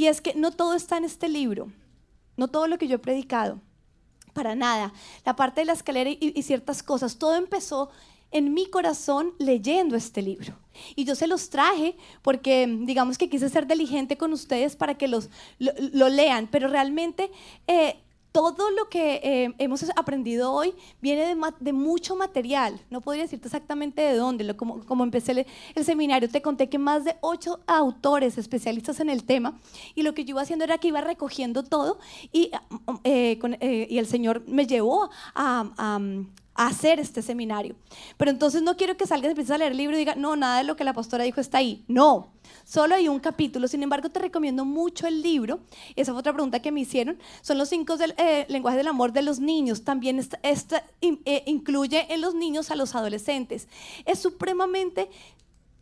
Y es que no todo está en este libro, no todo lo que yo he predicado, para nada. La parte de la escalera y, ciertas cosas, todo empezó en mi corazón leyendo este libro. Y yo se los traje porque digamos que quise ser diligente con ustedes para que los, lo, lean, pero realmente eh, todo lo que eh, hemos aprendido hoy viene de, de, mucho material. No podría decirte exactamente de dónde. Como, empecé el, seminario, te conté que más de ocho autores especialistas en el tema. Y lo que yo iba haciendo era que iba recogiendo todo y, eh, y el Señor me llevó a, hacer este seminario. Pero entonces no quiero que salgas y empieces a leer el libro y diga, no, nada de lo que la pastora dijo está ahí. No, solo hay un capítulo. Sin embargo, te recomiendo mucho el libro. Esa fue otra pregunta que me hicieron. Son los cinco del, eh, lenguajes del amor de los niños. También esta, eh, incluye en los niños a los adolescentes. Es supremamente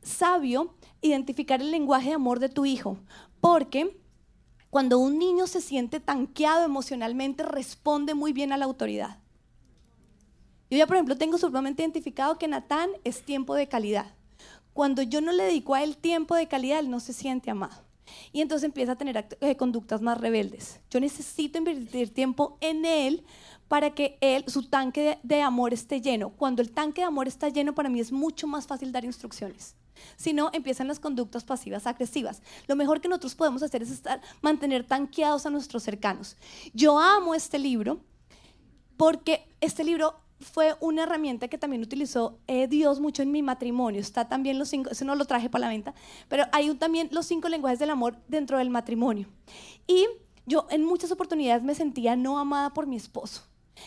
sabio identificar el lenguaje de amor de tu hijo, porque cuando un niño se siente tanqueado emocionalmente, responde muy bien a la autoridad. Yo ya, por ejemplo, tengo sumamente identificado que Natán es tiempo de calidad. Cuando yo no le dedico a él tiempo de calidad, él no se siente amado. Y entonces empieza a tener eh, conductas más rebeldes. Yo necesito invertir tiempo en él para que él, su tanque de, amor esté lleno. Cuando el tanque de amor está lleno, para mí es mucho más fácil dar instrucciones. Si no, empiezan las conductas pasivas agresivas. Lo mejor que nosotros podemos hacer es estar, mantener tanqueados a nuestros cercanos. Yo amo este libro porque este libro fue una herramienta que también utilizó eh, Dios mucho en mi matrimonio. Está también los cinco, eso no lo traje para la venta, pero hay también los cinco lenguajes del amor dentro del matrimonio. Y yo en muchas oportunidades me sentía no amada por mi esposo.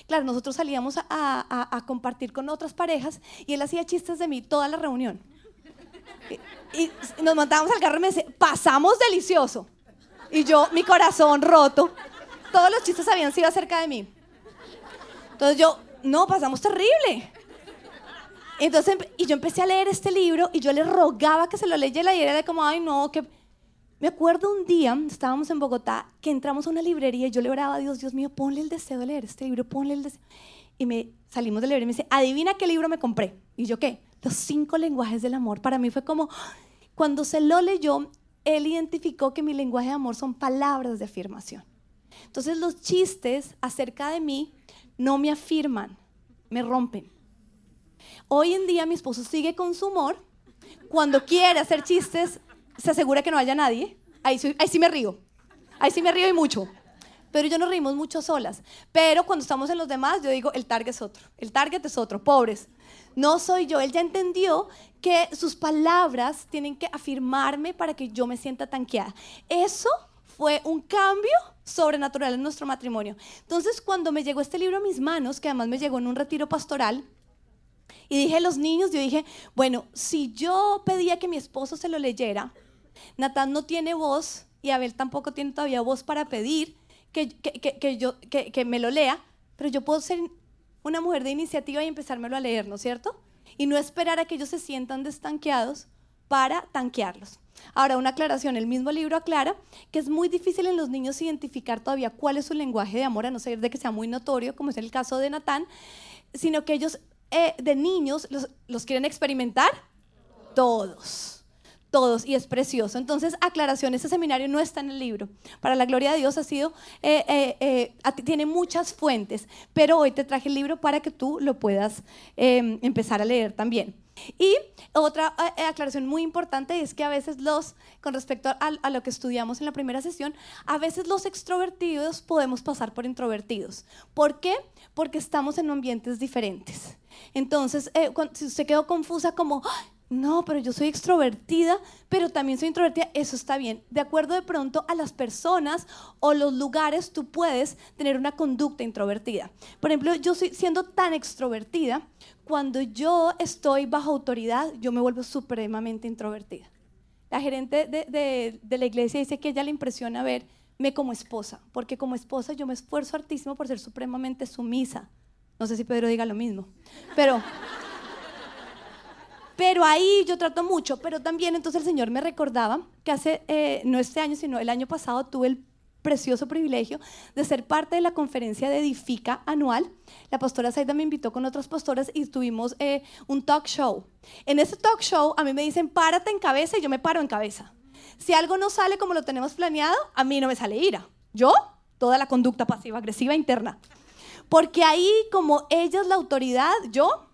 Claro, nosotros salíamos a, compartir con otras parejas y él hacía chistes de mí toda la reunión. Y, y nos montábamos al carro y me decía, pasamos delicioso. Y yo, mi corazón roto, todos los chistes habían sido acerca de mí. Entonces yo no, pasamos terrible. Entonces, y yo empecé a leer este libro y yo le rogaba que se lo leyera y era de como, ay, no, que... Me acuerdo un día, estábamos en Bogotá, que entramos a una librería y yo le oraba a Dios, Dios mío, ponle el deseo de leer este libro, ponle el deseo. Y me salimos de leer y me dice, adivina qué libro me compré. Y yo, ¿qué? Los cinco lenguajes del amor. Para mí fue como, cuando se lo leyó, él identificó que mi lenguaje de amor son palabras de afirmación. Entonces los chistes acerca de mí no me afirman, me rompen. Hoy en día mi esposo sigue con su humor. Cuando quiere hacer chistes, se asegura que no haya nadie. Ahí, sí me río. Ahí sí me río y mucho. Pero yo nos reímos mucho solas. Pero cuando estamos en los demás, yo digo, el target es otro. El target es otro. Pobres. No soy yo. Él ya entendió que sus palabras tienen que afirmarme para que yo me sienta tanqueada. Eso fue un cambio sobrenatural en nuestro matrimonio. Entonces, cuando me llegó este libro a mis manos, que además me llegó en un retiro pastoral, y dije a los niños, yo dije, bueno, si yo pedía que mi esposo se lo leyera, Natán no tiene voz y Abel tampoco tiene todavía voz para pedir que, que, yo, que, me lo lea, pero yo puedo ser una mujer de iniciativa y empezármelo a leer, ¿no es cierto? Y no esperar a que ellos se sientan destanqueados para tanquearlos. Ahora, una aclaración, el mismo libro aclara que es muy difícil en los niños identificar todavía cuál es su lenguaje de amor, a no ser de que sea muy notorio, como es el caso de Natán, sino que ellos eh, de niños los, quieren experimentar todos todos y es precioso. Entonces, aclaración, ese seminario no está en el libro. Para la gloria de Dios ha sido, eh, eh, tiene muchas fuentes, pero hoy te traje el libro para que tú lo puedas empezar a leer también. Y otra eh, aclaración muy importante es que a veces los, con respecto a, lo que estudiamos en la primera sesión, a veces los extrovertidos podemos pasar por introvertidos. ¿Por qué? Porque estamos en ambientes diferentes. Entonces, eh, si usted quedó confusa como, no, pero yo soy extrovertida, pero también soy introvertida, eso está bien. De acuerdo de pronto a las personas o los lugares, tú puedes tener una conducta introvertida. Por ejemplo, yo soy, siendo tan extrovertida, cuando yo estoy bajo autoridad, yo me vuelvo supremamente introvertida. La gerente de, de la iglesia dice que ella le impresiona verme como esposa, porque como esposa yo me esfuerzo hartísimo por ser supremamente sumisa. No sé si Pedro diga lo mismo, pero... Pero ahí yo trato mucho, pero también entonces el Señor me recordaba que hace, eh, no este año, sino el año pasado tuve el precioso privilegio de ser parte de la conferencia de Edifica anual. La pastora Saida me invitó con otras pastoras y tuvimos eh, un talk show. En ese talk show a mí me dicen, párate en cabeza y yo me paro en cabeza. Si algo no sale como lo tenemos planeado, a mí no me sale ira. Yo, toda la conducta pasiva-agresiva interna. Porque ahí, como ella es la autoridad, yo,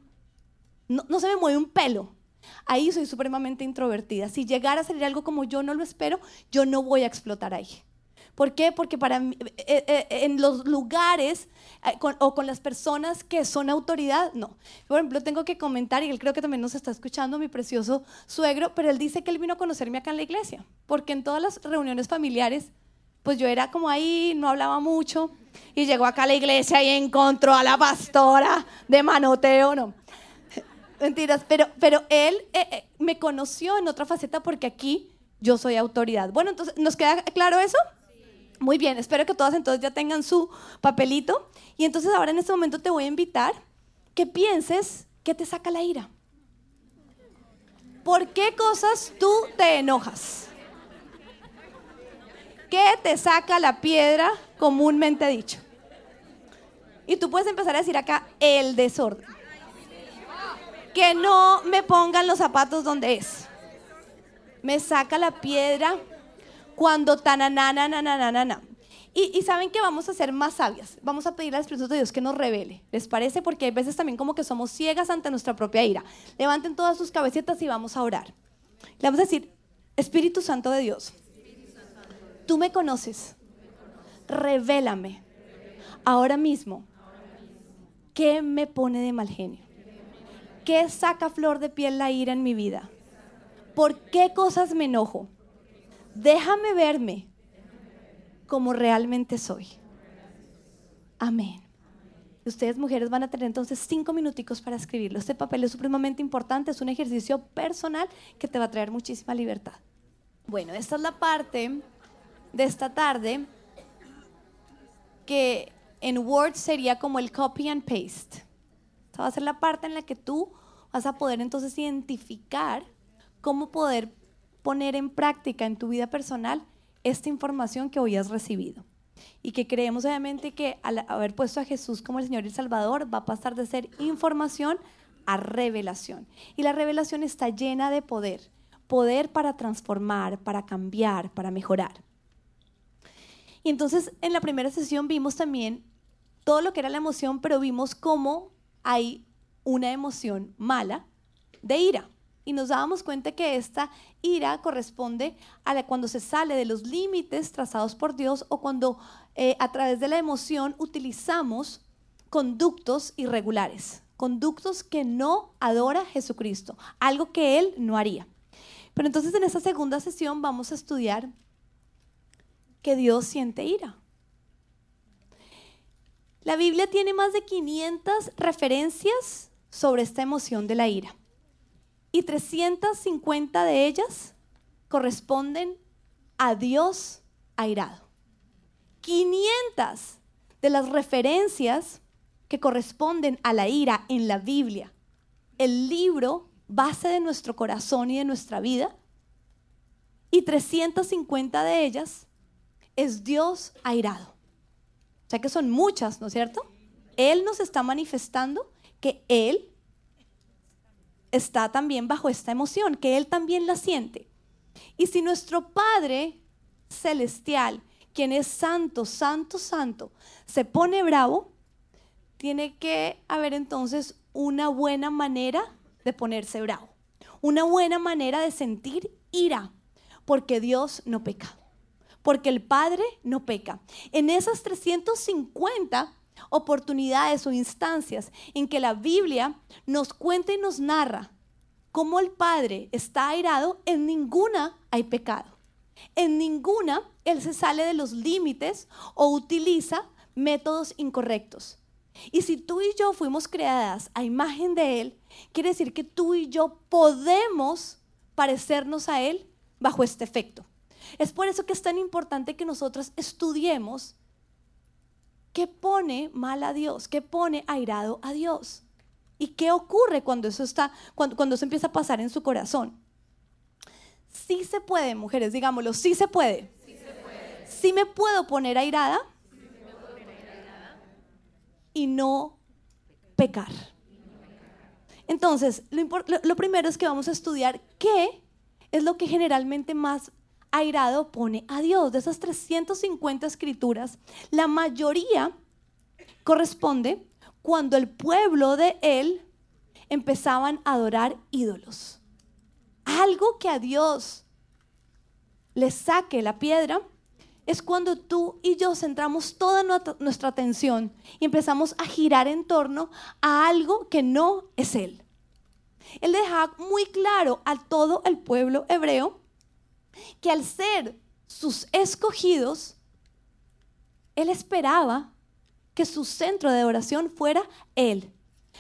no, no se me mueve un pelo. Ahí soy supremamente introvertida. Si llegara a salir algo como yo no lo espero, yo no voy a explotar ahí. ¿Por qué? Porque para mí, eh, eh, en los lugares eh, o con las personas que son autoridad, no. Por ejemplo, tengo que comentar, y él creo que también nos está escuchando, mi precioso suegro, pero él dice que él vino a conocerme acá en la iglesia, porque en todas las reuniones familiares, pues yo era como ahí, no hablaba mucho, y llegó acá a la iglesia y encontró a la pastora de manoteo, no. Mentiras, pero, pero él me conoció en otra faceta porque aquí yo soy autoridad. Bueno, entonces, ¿nos queda claro eso? Muy bien, espero que todas entonces ya tengan su papelito. Y entonces ahora en este momento te voy a invitar que pienses qué te saca la ira. ¿Por qué cosas tú te enojas? ¿Qué te saca la piedra comúnmente dicho? Y tú puedes empezar a decir acá el desorden. Que no me pongan los zapatos donde es. Me saca la piedra cuando tananana, y, y saben que vamos a ser más sabias. Vamos a pedir al Espíritu de Dios que nos revele. ¿Les parece? Porque hay veces también como que somos ciegas ante nuestra propia ira. Levanten todas sus cabecitas y vamos a orar. Le vamos a decir, Espíritu Santo de Dios, tú me conoces. Revélame ahora mismo qué me pone de mal genio. ¿Qué saca flor de piel la ira en mi vida? ¿Por qué cosas me enojo? déjame verme como realmente soy. Amén. Ustedes mujeres van a tener entonces cinco minuticos para escribirlo. Este papel es supremamente importante, es un ejercicio personal que te va a traer muchísima libertad. Bueno, esta es la parte de esta tarde que en Word sería como el copy and paste. Esta va a ser la parte en la que tú vas a poder entonces identificar cómo poder poner en práctica en tu vida personal esta información que hoy has recibido. Y que creemos obviamente que al haber puesto a Jesús como el Señor y el Salvador va a pasar de ser información a revelación. Y la revelación está llena de poder. Poder para transformar, para cambiar, para mejorar. Y entonces en la primera sesión vimos también todo lo que era la emoción, pero vimos cómo hay una emoción mala de ira y nos dábamos cuenta que esta ira corresponde a cuando se sale de los límites trazados por Dios o cuando eh, a través de la emoción utilizamos conductos irregulares, conductos que no adora Jesucristo, algo que Él no haría. Pero entonces en esta segunda sesión vamos a estudiar que Dios siente ira. La Biblia tiene más de 500 referencias sobre esta emoción de la ira y 350 de ellas corresponden a Dios airado. 500 de las referencias que corresponden a la ira en la Biblia, el libro base de nuestro corazón y de nuestra vida, y 350 de ellas es Dios airado. O sea que son muchas, ¿no es cierto? Él nos está manifestando que Él está también bajo esta emoción, que Él también la siente. Y si nuestro Padre Celestial, quien es santo, santo, santo, se pone bravo, tiene que haber entonces una buena manera de ponerse bravo, una buena manera de sentir ira, porque Dios no peca, porque el Padre no peca. En esas 350 oportunidades o instancias en que la Biblia nos cuenta y nos narra cómo el Padre está airado, en ninguna hay pecado. En ninguna Él se sale de los límites o utiliza métodos incorrectos. Y si tú y yo fuimos creadas a imagen de Él, quiere decir que tú y yo podemos parecernos a Él bajo este efecto. Es por eso que es tan importante que nosotros estudiemos ¿Qué pone mal a Dios? ¿Qué pone airado a Dios? ¿Y qué ocurre cuando eso está, cuando, cuando eso empieza a pasar en su corazón? Sí se puede, mujeres, digámoslo, sí se puede. Sí, me puedo poner airada, y no pecar. Entonces, lo, lo primero es que vamos a estudiar qué es lo que generalmente más airado pone a Dios. De esas 350 escrituras, la mayoría corresponde cuando el pueblo de él empezaban a adorar ídolos. Algo que a Dios le saque la piedra es cuando tú y yo centramos toda nuestra atención y empezamos a girar en torno a algo que no es Él. Él deja muy claro a todo el pueblo hebreo que al ser sus escogidos, Él esperaba que su centro de oración fuera Él.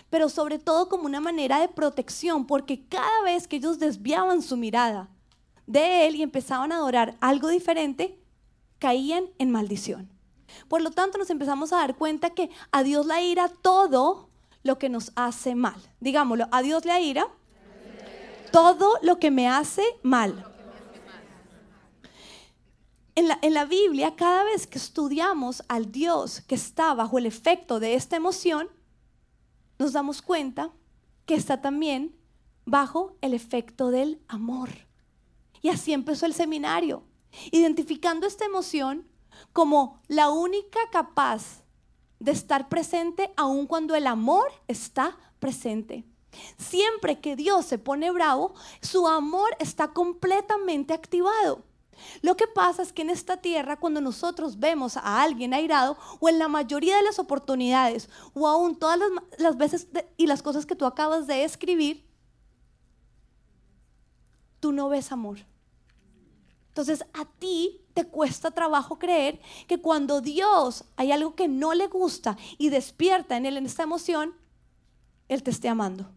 Pero sobre todo como una manera de protección, porque cada vez que ellos desviaban su mirada de Él y empezaban a adorar algo diferente, caían en maldición. Por lo tanto, nos empezamos a dar cuenta que a Dios le ira todo lo que nos hace mal. Digámoslo, a Dios le ira todo lo que me hace mal en la, Biblia, cada vez que estudiamos al Dios que está bajo el efecto de esta emoción, nos damos cuenta que está también bajo el efecto del amor. Y así empezó el seminario, identificando esta emoción como la única capaz de estar presente aun cuando el amor está presente. Siempre que Dios se pone bravo, su amor está completamente activado. Lo que pasa es que en esta tierra, cuando nosotros vemos a alguien airado, o en la mayoría de las oportunidades, o aún todas las, veces y las cosas que tú acabas de escribir, tú no ves amor. Entonces a ti te cuesta trabajo creer que cuando Dios hay algo que no le gusta y despierta en él en esta emoción, Él te esté amando.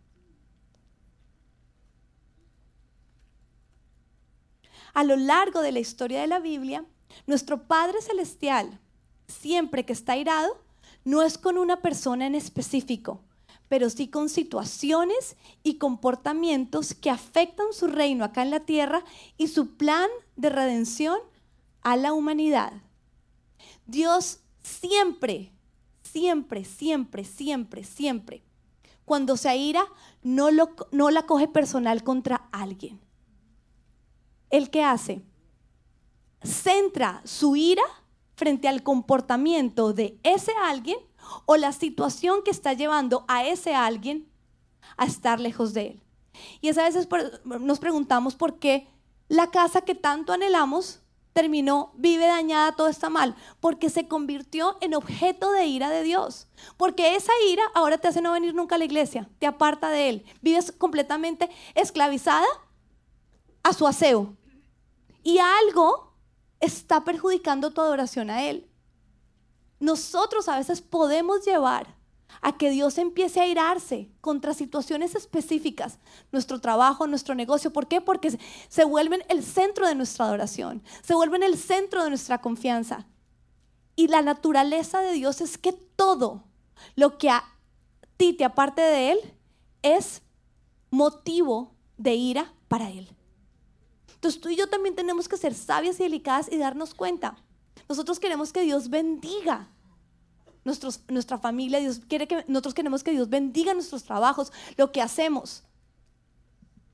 A lo largo de la historia de la Biblia, nuestro Padre Celestial, siempre que está airado, no es con una persona en específico, pero sí con situaciones y comportamientos que afectan su reino acá en la tierra y su plan de redención a la humanidad. Dios siempre, siempre, siempre, siempre, siempre, cuando se aira, no, lo, no la coge personal contra alguien el que hace centra su ira frente al comportamiento de ese alguien o la situación que está llevando a ese alguien a estar lejos de él. Y a veces nos preguntamos por qué la casa que tanto anhelamos terminó, vive dañada, todo está mal, porque se convirtió en objeto de ira de Dios. Porque esa ira ahora te hace no venir nunca a la iglesia, te aparta de Él, vives completamente esclavizada a su aseo, y algo está perjudicando tu adoración a Él. Nosotros a veces podemos llevar a que Dios empiece a irarse contra situaciones específicas, nuestro trabajo, nuestro negocio. ¿Por qué? Porque se vuelven el centro de nuestra adoración, se vuelven el centro de nuestra confianza. Y la naturaleza de Dios es que todo lo que a ti te aparte de Él es motivo de ira para Él. Entonces tú y yo también tenemos que ser sabias y delicadas y darnos cuenta. Nosotros queremos que Dios bendiga nuestra familia, Dios quiere que, nosotros queremos que Dios bendiga nuestros trabajos, lo que hacemos.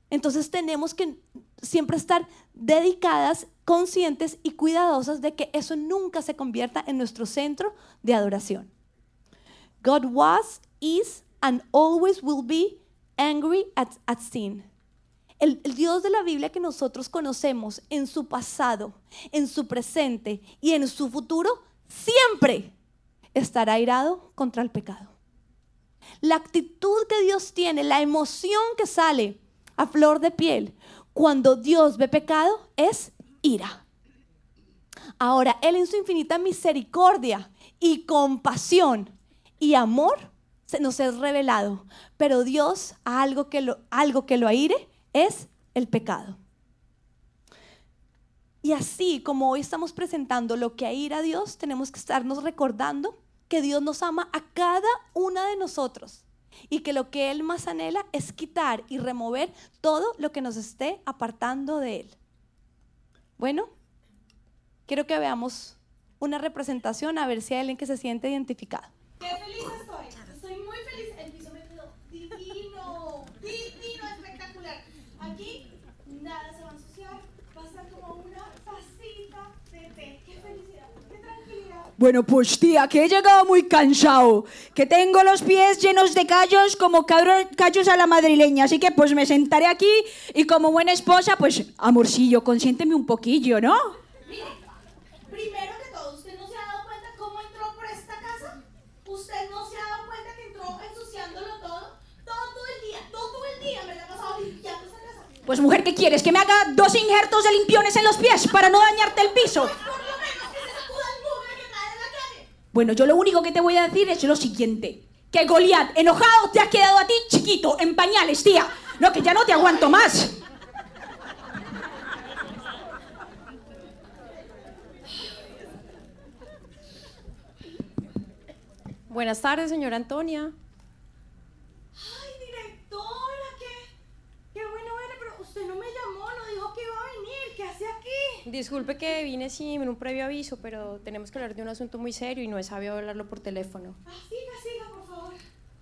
Entonces tenemos que siempre estar dedicadas, conscientes y cuidadosas de que eso nunca se convierta en nuestro centro de adoración. God was, is, and always will be angry at, at sin. El, Dios de la Biblia que nosotros conocemos en su pasado, en su presente y en su futuro, siempre estará airado contra el pecado. La actitud que Dios tiene, la emoción que sale a flor de piel cuando Dios ve pecado es ira. Ahora, Él en su infinita misericordia y compasión y amor se nos es revelado, pero Dios algo que algo que lo aire es el pecado. Y así como hoy estamos presentando lo que a ir a Dios, tenemos que estarnos recordando que Dios nos ama a cada una de nosotros y que lo que Él más anhela es quitar y remover todo lo que nos esté apartando de Él. Bueno, quiero que veamos una representación a ver si hay alguien que se siente identificado. Qué feliz estoy. Estoy muy feliz. El piso me quedó divino, divino, espectacular. Aquí nada se va a ensuciar, va a estar como una Bueno, pues tía, que he llegado muy cansado, que tengo los pies llenos de callos como callos a la madrileña, así que pues me sentaré aquí y como buena esposa, pues amorcillo, consiénteme un poquillo, ¿no? Mire, primero que todo, ¿usted no se ha dado cuenta cómo entró por esta casa? ¿Usted no se ha dado cuenta que entró ensuciándolo todo? Todo el día, todo el día me la he pasado limpiando esta casa. Pues mujer, ¿qué quieres? ¿Que me haga dos injertos de limpiones en los pies para no dañarte el piso? Por lo menos que se sacuda el mugre que cae de la calle. Bueno, yo lo único que te voy a decir es lo siguiente. Que Goliat, enojado, te ha quedado a ti chiquito, en pañales, tía. No, que ya no te aguanto más. Buenas tardes, señora Antonia. Ay, directora, qué, qué bueno verle, pero usted no me llamó, no dijo que iba a venir. ¿Qué hace aquí? Disculpe que vine sin un previo aviso, pero tenemos que hablar de un asunto muy serio y no es sabio hablarlo por teléfono. Ah, siga, siga, por favor.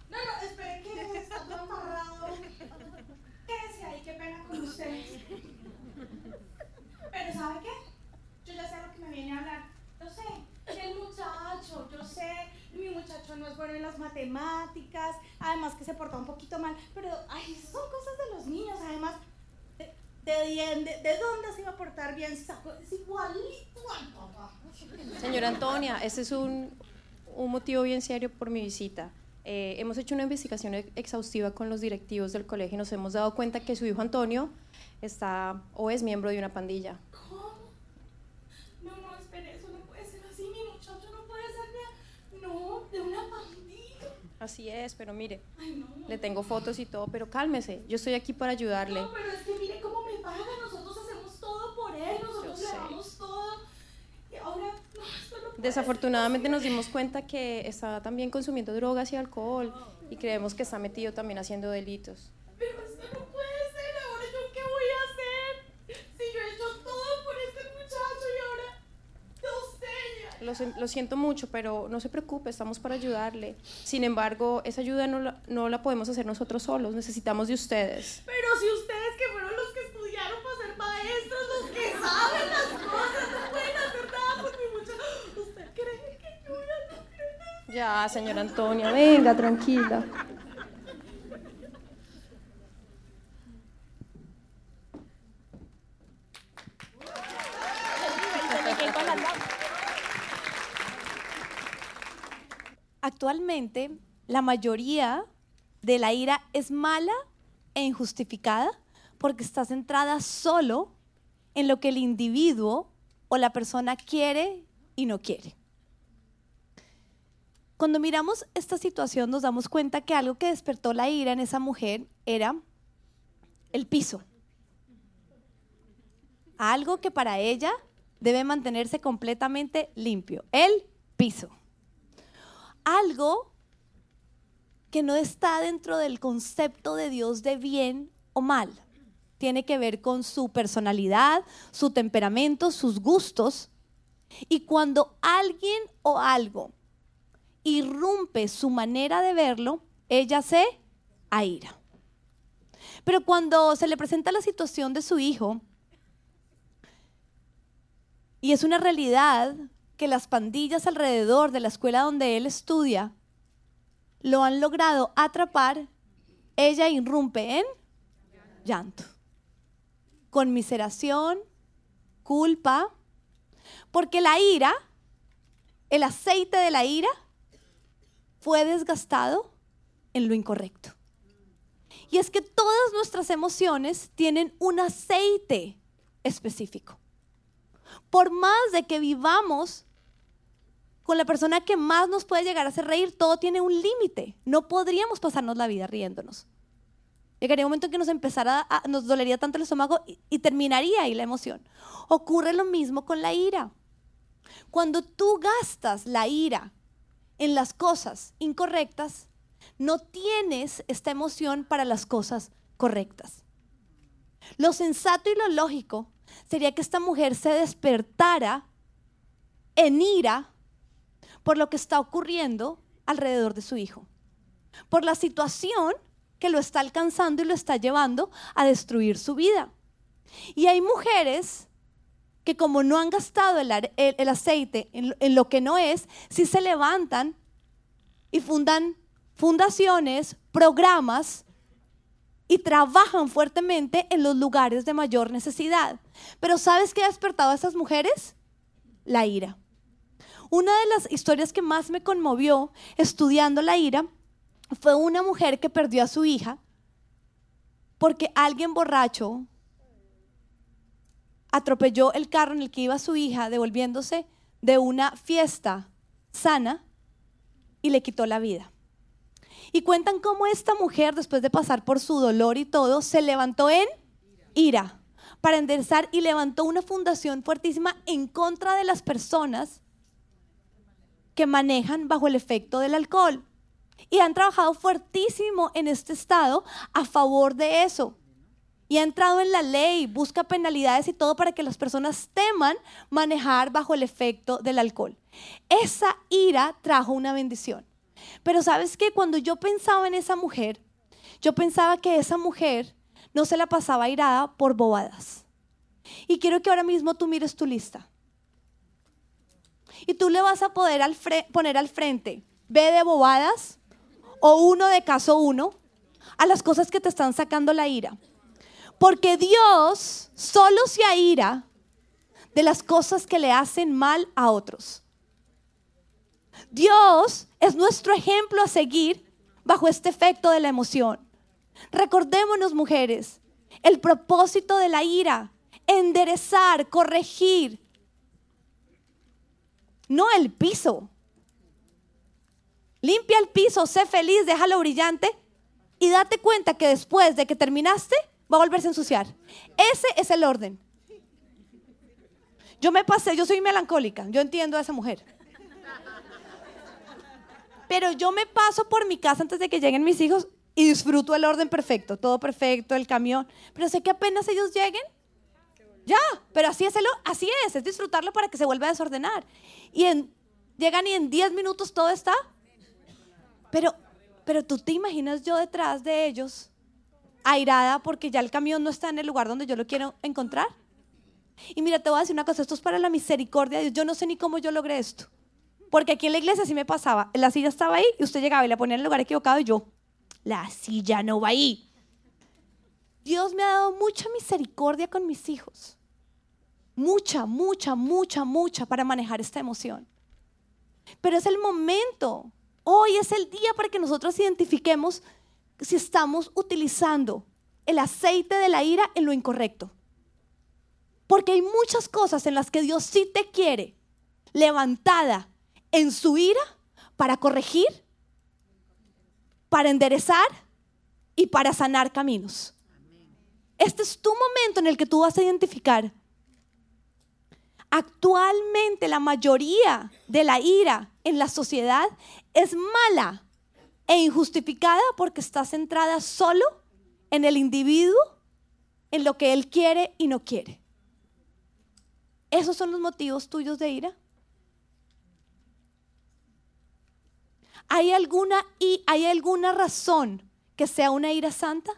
No, no, espere que está todo amarrado. Quédese ahí, qué pena con usted. Pero ¿sabe qué? Yo ya sé lo que me viene a hablar. Yo sé, el muchacho, yo sé, mi muchacho no es bueno en las matemáticas, además que se porta un poquito mal, pero ay, son cosas de los niños, además. ¿De, de, bien- de, de dónde se iba a portar bien? Si sacó- Es igualito al papá. Señora Antonia, este es un, un motivo bien serio por mi visita. Eh, hemos hecho una investigación ex- exhaustiva con los directivos del colegio y nos hemos dado cuenta que su hijo Antonio está o es miembro de una pandilla. ¿Cómo? No, no, espere, eso no puede ser así. Mi muchacho no puede ser de, no, de una pandilla. Así es, pero mire, Ay, no. le tengo fotos y todo, pero cálmese, yo estoy aquí para ayudarle. No, pero es que mire cómo paga. Nosotros hacemos todo por él. Nosotros le sé. damos todo. Y ahora, no, esto no puede Desafortunadamente nos dimos cuenta que está también consumiendo drogas y alcohol y creemos que está metido también haciendo delitos. Pero esto no puede ser. Ahora, ¿yo qué voy a hacer? Si yo he hecho todo por este muchacho y ahora. Lo, sen- lo siento mucho, pero no se preocupe, estamos para ayudarle. Sin embargo, esa ayuda no la, no la podemos hacer nosotros solos, necesitamos de ustedes. Pero si ustedes que fueron los que estudiaron para ser maestros, los que saben las cosas, no pueden hacer nada por mi muchacho. ¿Usted cree que yo ya no creo? Ya, señora Antonia, venga, tranquila. Actualmente, la mayoría de la ira es mala e injustificada porque está centrada solo en lo que el individuo o la persona quiere y no quiere. Cuando miramos esta situación nos damos cuenta que algo que despertó la ira en esa mujer era el piso. Algo que para ella debe mantenerse completamente limpio, el piso algo que no está dentro del concepto de Dios de bien o mal. Tiene que ver con su personalidad, su temperamento, sus gustos. Y cuando alguien o algo irrumpe su manera de verlo, ella se aira. Pero cuando se le presenta la situación de su hijo, y es una realidad que las pandillas alrededor de la escuela donde él estudia lo han logrado atrapar, ella irrumpe en llanto, conmiseración, culpa, porque la ira, el aceite de la ira, fue desgastado en lo incorrecto. Y es que todas nuestras emociones tienen un aceite específico por más de que vivamos con la persona que más nos puede llegar a hacer reír, todo tiene un límite. No podríamos pasarnos la vida riéndonos. Llegaría un momento en que nos empezara a, nos dolería tanto el estómago y, y terminaría ahí la emoción. Ocurre lo mismo con la ira. Cuando tú gastas la ira en las cosas incorrectas, no tienes esta emoción para las cosas correctas. Lo sensato y lo lógico sería que esta mujer se despertara en ira por lo que está ocurriendo alrededor de su hijo, por la situación que lo está alcanzando y lo está llevando a destruir su vida. Y hay mujeres que como no han gastado el, el- aceite en, en lo que no es, sí se levantan y fundan fundaciones, programas y trabajan fuertemente en los lugares de mayor necesidad. Pero ¿sabes qué ha despertado a esas mujeres? La ira. Una de las historias que más me conmovió estudiando la ira fue una mujer que perdió a su hija porque alguien borracho atropelló el carro en el que iba su hija devolviéndose de una fiesta sana y le quitó la vida. Y cuentan cómo esta mujer, después de pasar por su dolor y todo, se levantó en ira para enderezar y levantó una fundación fuertísima en contra de las personas que manejan bajo el efecto del alcohol. Y han trabajado fuertísimo en este estado a favor de eso. Y ha entrado en la ley, busca penalidades y todo para que las personas teman manejar bajo el efecto del alcohol. Esa ira trajo una bendición. Pero sabes que cuando yo pensaba en esa mujer, yo pensaba que esa mujer no se la pasaba irada por bobadas. Y quiero que ahora mismo tú mires tu lista. Y tú le vas a poder al poner al frente B de bobadas o uno de caso uno a las cosas que te están sacando la ira. Porque Dios solo se aira de las cosas que le hacen mal a otros. Dios es nuestro ejemplo a seguir bajo este efecto de la emoción. Recordémonos, mujeres, el propósito de la ira, enderezar, corregir, no el piso. Limpia el piso, sé feliz, déjalo brillante y date cuenta que después de que terminaste va a volverse a ensuciar. Ese es el orden. Yo me pasé, yo soy melancólica, yo entiendo a esa mujer. Pero yo me paso por mi casa antes de que lleguen mis hijos y disfruto el orden perfecto, todo perfecto, el camión. Pero sé que apenas ellos lleguen, ya, pero así es, el, así es, es disfrutarlo para que se vuelva a desordenar. Y en, llegan y en 10 minutos todo está. Pero, pero tú te imaginas yo detrás de ellos, airada porque ya el camión no está en el lugar donde yo lo quiero encontrar. Y mira, te voy a decir una cosa, esto es para la misericordia de Dios. Yo no sé ni cómo yo logré esto. Porque aquí en la iglesia sí me pasaba. La silla estaba ahí y usted llegaba y la ponía en el lugar equivocado y yo, la silla no va ahí. Dios me ha dado mucha misericordia con mis hijos. Mucha, mucha, mucha, mucha para manejar esta emoción. Pero es el momento. Hoy es el día para que nosotros identifiquemos si estamos utilizando el aceite de la ira en lo incorrecto. Porque hay muchas cosas en las que Dios sí te quiere levantada en su ira para corregir, para enderezar y para sanar caminos. Este es tu momento en el que tú vas a identificar. Actualmente la mayoría de la ira en la sociedad es mala e injustificada porque está centrada solo en el individuo, en lo que él quiere y no quiere. ¿Esos son los motivos tuyos de ira? ¿Hay alguna, y ¿Hay alguna razón que sea una ira santa?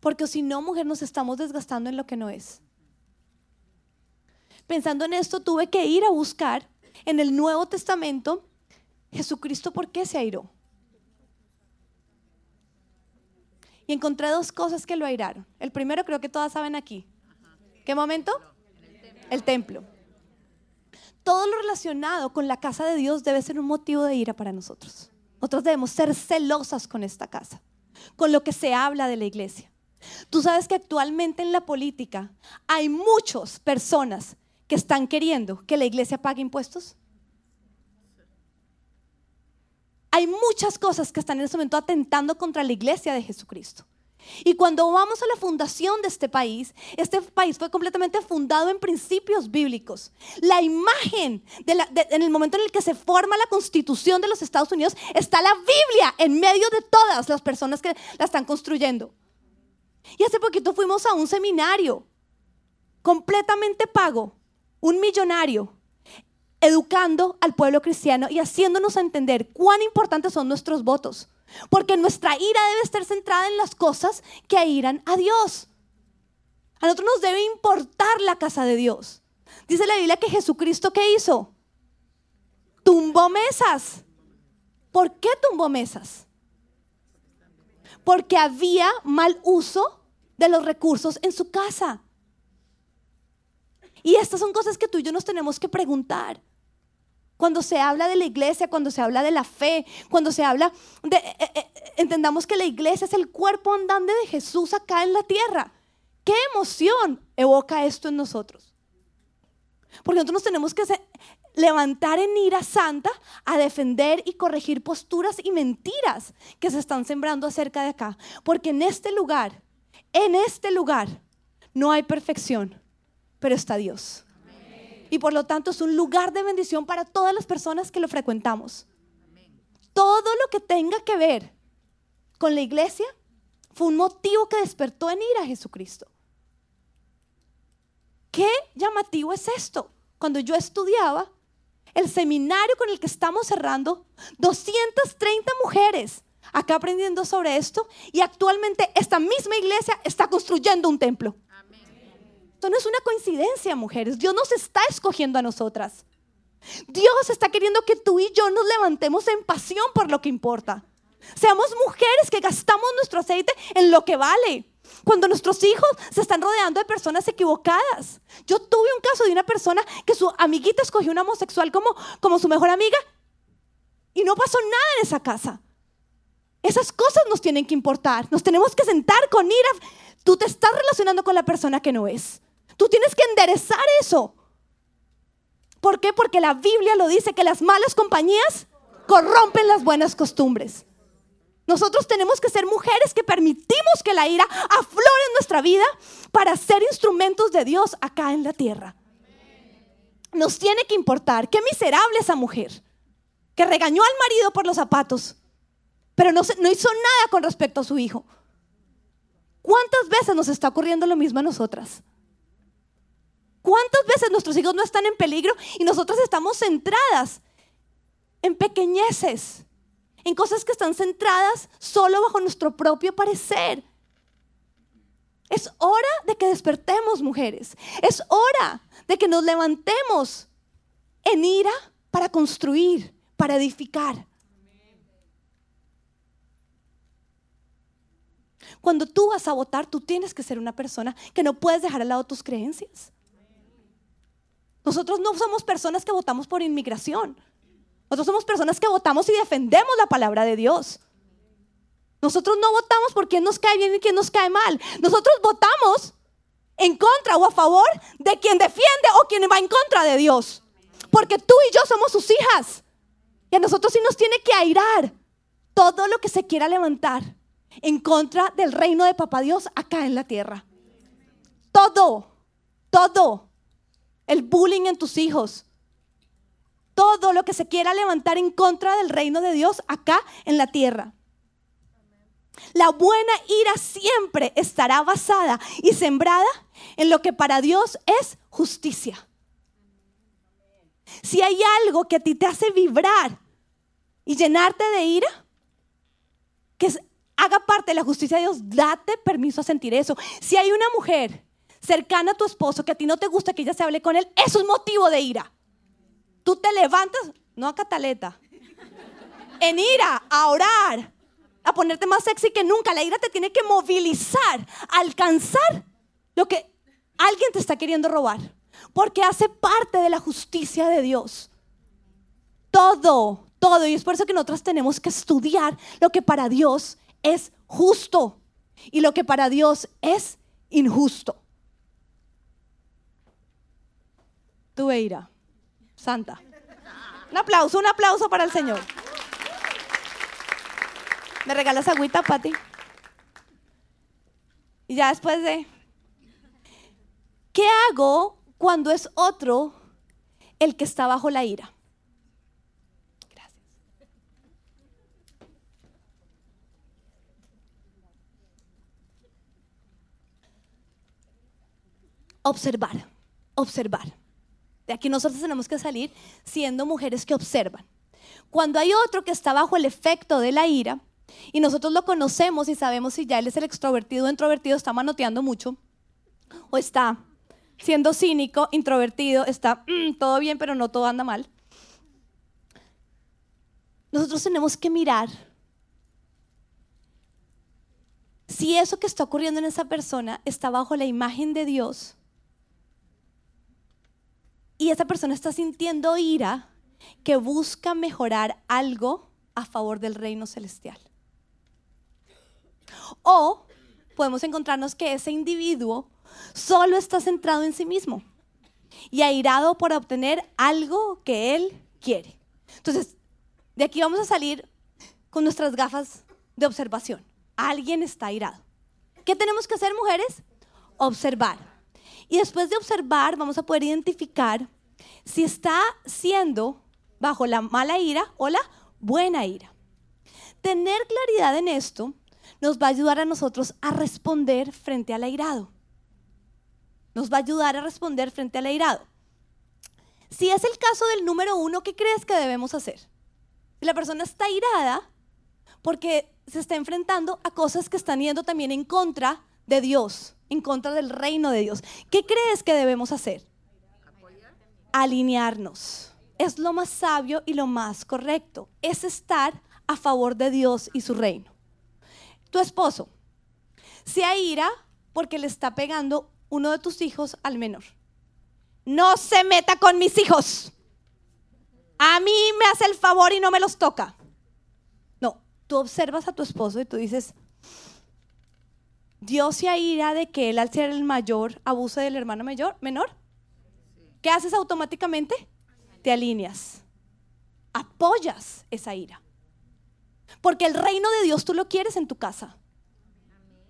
Porque si no, mujer, nos estamos desgastando en lo que no es. Pensando en esto, tuve que ir a buscar en el Nuevo Testamento Jesucristo por qué se airó. Y encontré dos cosas que lo airaron. El primero creo que todas saben aquí. ¿Qué momento? El templo. Todo lo relacionado con la casa de Dios debe ser un motivo de ira para nosotros. Nosotros debemos ser celosas con esta casa, con lo que se habla de la iglesia. Tú sabes que actualmente en la política hay muchas personas que están queriendo que la iglesia pague impuestos. Hay muchas cosas que están en este momento atentando contra la iglesia de Jesucristo. Y cuando vamos a la fundación de este país, este país fue completamente fundado en principios bíblicos. La imagen en el momento en el que se forma la constitución de los Estados Unidos está la Biblia en medio de todas las personas que la están construyendo. Y hace poquito fuimos a un seminario completamente pago, un millonario, educando al pueblo cristiano y haciéndonos entender cuán importantes son nuestros votos. Porque nuestra ira debe estar centrada en las cosas que airan a Dios. A nosotros nos debe importar la casa de Dios. Dice la Biblia que Jesucristo, ¿qué hizo? Tumbó mesas. ¿Por qué tumbó mesas? Porque había mal uso de los recursos en su casa. Y estas son cosas que tú y yo nos tenemos que preguntar. Cuando se habla de la iglesia, cuando se habla de la fe, cuando se habla de... eh, eh, entendamos que la iglesia es el cuerpo andante de Jesús acá en la tierra. ¿Qué emoción evoca esto en nosotros? Porque nosotros nos tenemos que levantar en ira santa a defender y corregir posturas y mentiras que se están sembrando acerca de acá. Porque en este lugar, en este lugar, no hay perfección, pero está Dios. Y por lo tanto es un lugar de bendición para todas las personas que lo frecuentamos. Todo lo que tenga que ver con la iglesia fue un motivo que despertó en ira a Jesucristo. ¿Qué llamativo es esto? Cuando yo estudiaba, el seminario con el que estamos cerrando, 230 mujeres acá aprendiendo sobre esto y actualmente esta misma iglesia está construyendo un templo. Esto no es una coincidencia, mujeres. Dios nos está escogiendo a nosotras. Dios está queriendo que tú y yo nos levantemos en pasión por lo que importa. Seamos mujeres que gastamos nuestro aceite en lo que vale. Cuando nuestros hijos se están rodeando de personas equivocadas. Yo tuve un caso de una persona que su amiguita escogió una homosexual como, como su mejor amiga y no pasó nada en esa casa. Esas cosas nos tienen que importar. Nos tenemos que sentar con ira. Tú te estás relacionando con la persona que no es. Tú tienes que enderezar eso. ¿Por qué? Porque la Biblia lo dice que las malas compañías corrompen las buenas costumbres. Nosotros tenemos que ser mujeres que permitimos que la ira aflore en nuestra vida para ser instrumentos de Dios acá en la tierra. Nos tiene que importar. Qué miserable esa mujer que regañó al marido por los zapatos, pero no, hizo nada con respecto a su hijo. ¿Cuántas veces nos está ocurriendo lo mismo a nosotras? ¿Cuántas veces nuestros hijos no están en peligro y nosotras estamos centradas en pequeñeces, en cosas que están centradas solo bajo nuestro propio parecer? Es hora de que despertemos, mujeres. Es hora de que nos levantemos en ira para construir, para edificar. Cuando tú vas a votar, tú tienes que ser una persona que no puedes dejar al lado tus creencias. Nosotros no somos personas que votamos por inmigración. Nosotros somos personas que votamos y defendemos la palabra de Dios. Nosotros no votamos por quién nos cae bien y quién nos cae mal. Nosotros votamos en contra o a favor de quien defiende o quien va en contra de Dios. Porque tú y yo somos sus hijas. Y a nosotros sí nos tiene que airar todo lo que se quiera levantar en contra del reino de Papá Dios acá en la tierra. Todo, todo. El bullying en tus hijos. Todo lo que se quiera levantar en contra del reino de Dios acá en la tierra. La buena ira siempre estará basada y sembrada en lo que para Dios es justicia. Si hay algo que a ti te hace vibrar y llenarte de ira, que haga parte de la justicia de Dios, date permiso a sentir eso. Si hay una mujer cercana a tu esposo que a ti no te gusta que ella se hable con él, eso es motivo de ira. Tú te levantas, no a cataleta, en ira, a orar, a ponerte más sexy que nunca. La ira te tiene que movilizar, alcanzar lo que alguien te está queriendo robar, porque hace parte de la justicia de Dios. Todo, todo. Y es por eso que nosotros tenemos que estudiar lo que para Dios es justo y lo que para Dios es injusto. Tuve ira, santa. Un aplauso, un aplauso para el Señor. ¿Me regalas agüita, Pati? Y ya después de... ¿Qué hago cuando es otro el que está bajo la ira? Gracias. Observar, observar. De aquí nosotros tenemos que salir siendo mujeres que observan. Cuando hay otro que está bajo el efecto de la ira y nosotros lo conocemos y sabemos si ya él es el extrovertido o introvertido, está manoteando mucho o está siendo cínico, introvertido, está "Mm, todo bien, pero no todo anda mal. Nosotros tenemos que mirar si eso que está ocurriendo en esa persona está bajo la imagen de Dios y esa persona está sintiendo ira que busca mejorar algo a favor del reino celestial. O podemos encontrarnos que ese individuo solo está centrado en sí mismo y airado por obtener algo que él quiere. Entonces, de aquí vamos a salir con nuestras gafas de observación. Alguien está airado. ¿Qué tenemos que hacer, mujeres? Observar. Y después de observar, vamos a poder identificar si está siendo bajo la mala ira o la buena ira. Tener claridad en esto nos va a ayudar a nosotros a responder frente al airado. Nos va a ayudar a responder frente al airado. Si es el caso del número uno, ¿qué crees que debemos hacer? La persona está irada porque se está enfrentando a cosas que están yendo también en contra de Dios, en contra del reino de Dios. ¿Qué crees que debemos hacer? Alinearnos. Es lo más sabio y lo más correcto. Es estar a favor de Dios y su reino. Tu esposo se aira porque le está pegando uno de tus hijos al menor. No se meta con mis hijos. A mí me hace el favor y no me los toca. No, tú observas a tu esposo y tú dices, Dios se aira de que él al ser el mayor abuse del hermano mayor, menor. ¿Qué haces automáticamente? Te alineas. Apoyas esa ira. Porque el reino de Dios tú lo quieres en tu casa.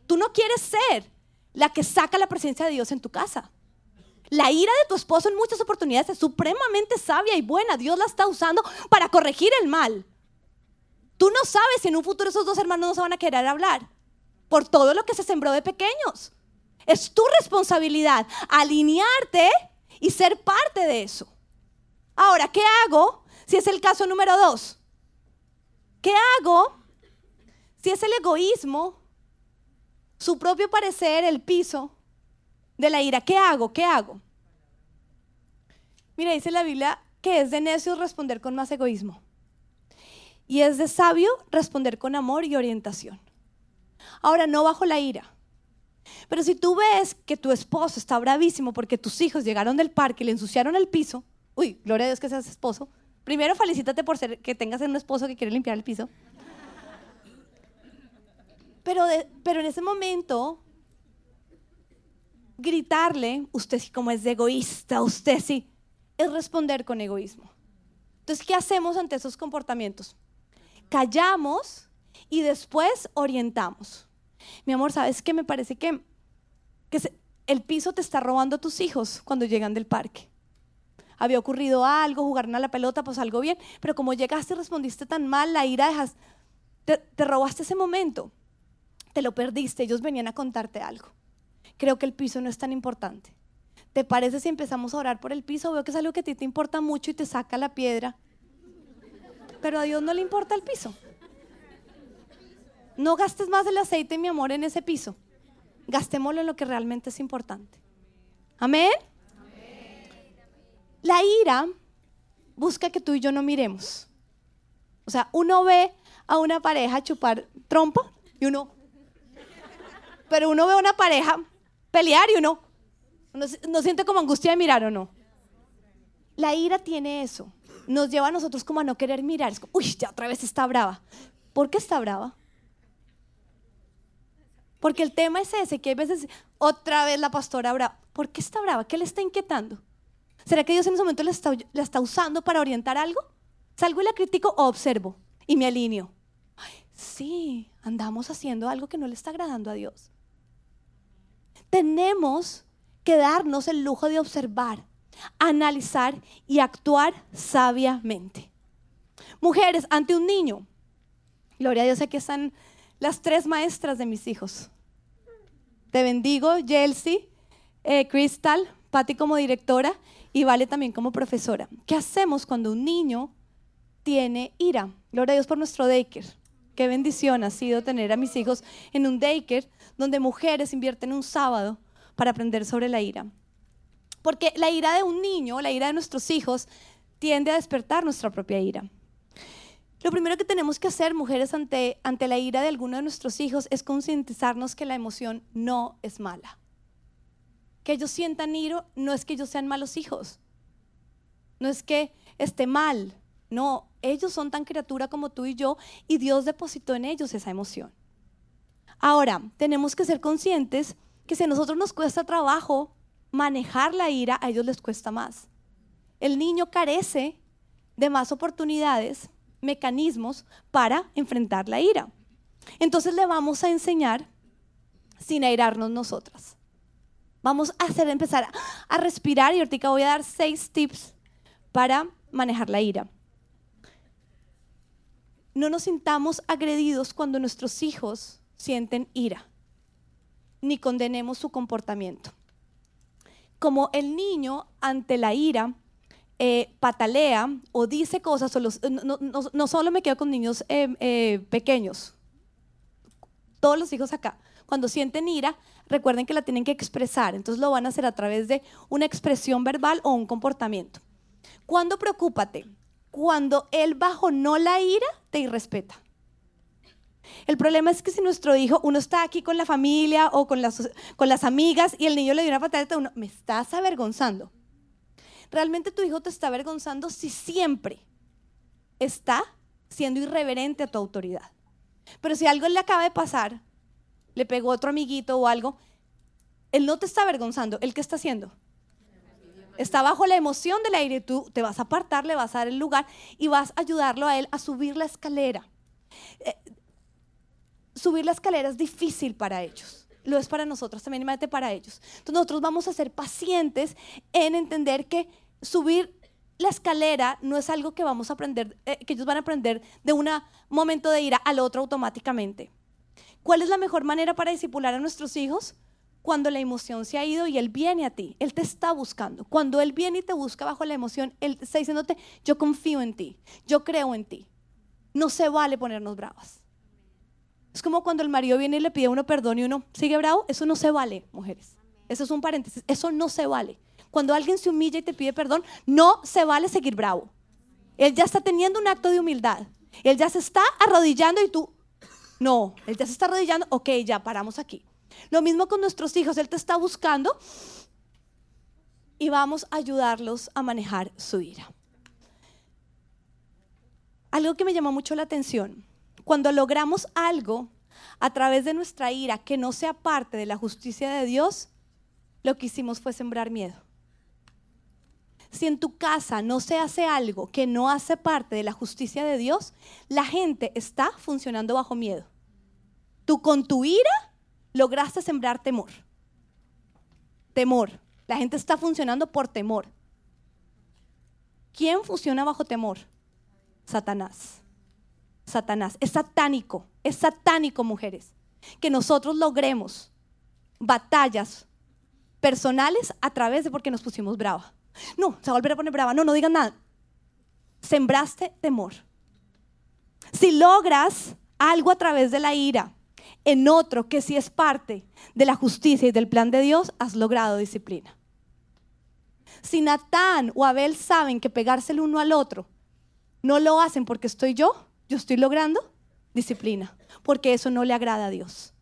Tú no quieres ser la que saca la presencia de Dios en tu casa. La ira de tu esposo en muchas oportunidades es supremamente sabia y buena. Dios la está usando para corregir el mal. Tú no sabes si en un futuro esos dos hermanos no se van a querer hablar por todo lo que se sembró de pequeños. Es tu responsabilidad alinearte y ser parte de eso. Ahora, ¿qué hago si es el caso número dos? ¿Qué hago si es el egoísmo, su propio parecer, el piso de la ira? ¿Qué hago? ¿Qué hago? Mira, dice la Biblia que es de necios responder con más egoísmo. Y es de sabio responder con amor y orientación. Ahora, no bajo la ira. Pero si tú ves que tu esposo está bravísimo porque tus hijos llegaron del parque y le ensuciaron el piso, uy, gloria a Dios que seas esposo. Primero, felicítate por ser, que tengas un esposo que quiere limpiar el piso. Pero, pero en ese momento, gritarle, usted sí como es de egoísta, usted sí, es responder con egoísmo. Entonces, ¿qué hacemos ante esos comportamientos? Callamos y después orientamos. Mi amor, ¿sabes qué? Me parece que, el piso te está robando a tus hijos cuando llegan del parque. Había ocurrido algo, jugaron a la pelota, pues algo bien, pero como llegaste y respondiste tan mal, la ira dejas, te, te robaste ese momento, te lo perdiste, ellos venían a contarte algo. Creo que el piso no es tan importante. ¿Te parece si empezamos a orar por el piso? Veo que es algo que a ti te importa mucho y te saca la piedra. Pero a Dios no le importa el piso. No gastes más el aceite, mi amor, en ese piso. Gastémoslo en lo que realmente es importante. Amén. La ira busca que tú y yo no miremos. O sea, uno ve a una pareja chupar trompa y uno. Pero uno ve a una pareja pelear y uno. Uno se- no siente como angustia de mirar o no. La ira tiene eso. Nos lleva a nosotros como a no querer mirar. Es como, uy, ya otra vez está brava. ¿Por qué está brava? Porque el tema es ese, que hay veces otra vez la pastora brava. ¿Por qué está brava? ¿Qué le está inquietando? ¿Será que Dios en ese momento la está, usando para orientar algo? ¿Salgo y la critico o observo y me alineo? Ay, sí, andamos haciendo algo que no le está agradando a Dios. Tenemos que darnos el lujo de observar, analizar y actuar sabiamente. Mujeres, ante un niño, gloria a Dios, aquí están las tres maestras de mis hijos. Te bendigo, Yelsi, eh, Crystal, Patti como directora y Vale también como profesora. ¿Qué hacemos cuando un niño tiene ira? Gloria a Dios por nuestro daycare. Qué bendición ha sido tener a mis hijos en un daycare donde mujeres invierten un sábado para aprender sobre la ira. Porque la ira de un niño, la ira de nuestros hijos, tiende a despertar nuestra propia ira. Lo primero que tenemos que hacer, mujeres, ante, ante la ira de alguno de nuestros hijos es concientizarnos que la emoción no es mala. Que ellos sientan ira no es que ellos sean malos hijos. No es que esté mal. No, ellos son tan criatura como tú y yo y Dios depositó en ellos esa emoción. Ahora, tenemos que ser conscientes que si a nosotros nos cuesta trabajo manejar la ira, a ellos les cuesta más. El niño carece de más oportunidades, mecanismos para enfrentar la ira. Entonces le vamos a enseñar sin airarnos nosotras. Vamos a hacer empezar a respirar y ahorita voy a dar seis tips para manejar la ira. No nos sintamos agredidos cuando nuestros hijos sienten ira, ni condenemos su comportamiento. Como el niño ante la ira eh, patalea o dice cosas, no, solo me quedo con niños eh, eh, pequeños, todos los hijos acá, cuando sienten ira, recuerden que la tienen que expresar, entonces lo van a hacer a través de una expresión verbal o un comportamiento. Cuando preocúpate, cuando él bajo no la ira, te irrespeta. El problema es que si nuestro hijo, uno está aquí con la familia o con las, con las amigas y el niño le dio una pataleta, uno, me estás avergonzando. Realmente tu hijo te está avergonzando si siempre está siendo irreverente a tu autoridad. Pero si algo le acaba de pasar, le pegó otro amiguito o algo, él no te está avergonzando. ¿El qué está haciendo? Está bajo la emoción del aire, tú te vas a apartar, le vas a dar el lugar y vas a ayudarlo a él a subir la escalera. Eh, subir la escalera es difícil para ellos. Lo es para nosotros, también imagínate para ellos. Entonces nosotros vamos a ser pacientes en entender que subir la escalera no es algo que vamos a aprender, eh, que ellos van a aprender de un momento de ira al otro automáticamente. ¿Cuál es la mejor manera para disipular a nuestros hijos? Cuando la emoción se ha ido y él viene a ti, él te está buscando. Cuando él viene y te busca bajo la emoción, él está diciéndote, yo confío en ti, yo creo en ti. No se vale ponernos bravas. Es como cuando el marido viene y le pide a uno perdón y uno sigue bravo, eso no se vale, mujeres. Eso es un paréntesis, eso no se vale. Cuando alguien se humilla y te pide perdón, no se vale seguir bravo. Él ya está teniendo un acto de humildad. Él ya se está arrodillando y tú, no, él ya se está arrodillando, ok, ya paramos aquí. Lo mismo con nuestros hijos, él te está buscando y vamos a ayudarlos a manejar su ira. Algo que me llamó mucho la atención, cuando logramos algo a través de nuestra ira que no sea parte de la justicia de Dios, lo que hicimos fue sembrar miedo. Si en tu casa no se hace algo que no hace parte de la justicia de Dios, la gente está funcionando bajo miedo. Tú con tu ira lograste sembrar temor. Temor. La gente está funcionando por temor. ¿Quién funciona bajo temor? Satanás. Satanás. Es satánico. Es satánico, mujeres. Que nosotros logremos batallas personales a través de porque nos pusimos brava. No, se va a volver a poner brava. No, no digan nada. Sembraste temor. Si logras algo a través de la ira, en otro que si es parte de la justicia y del plan de Dios, has logrado disciplina. Si Natán o Abel saben que pegarse el uno al otro no lo hacen porque estoy yo, yo estoy logrando disciplina, porque eso no le agrada a Dios.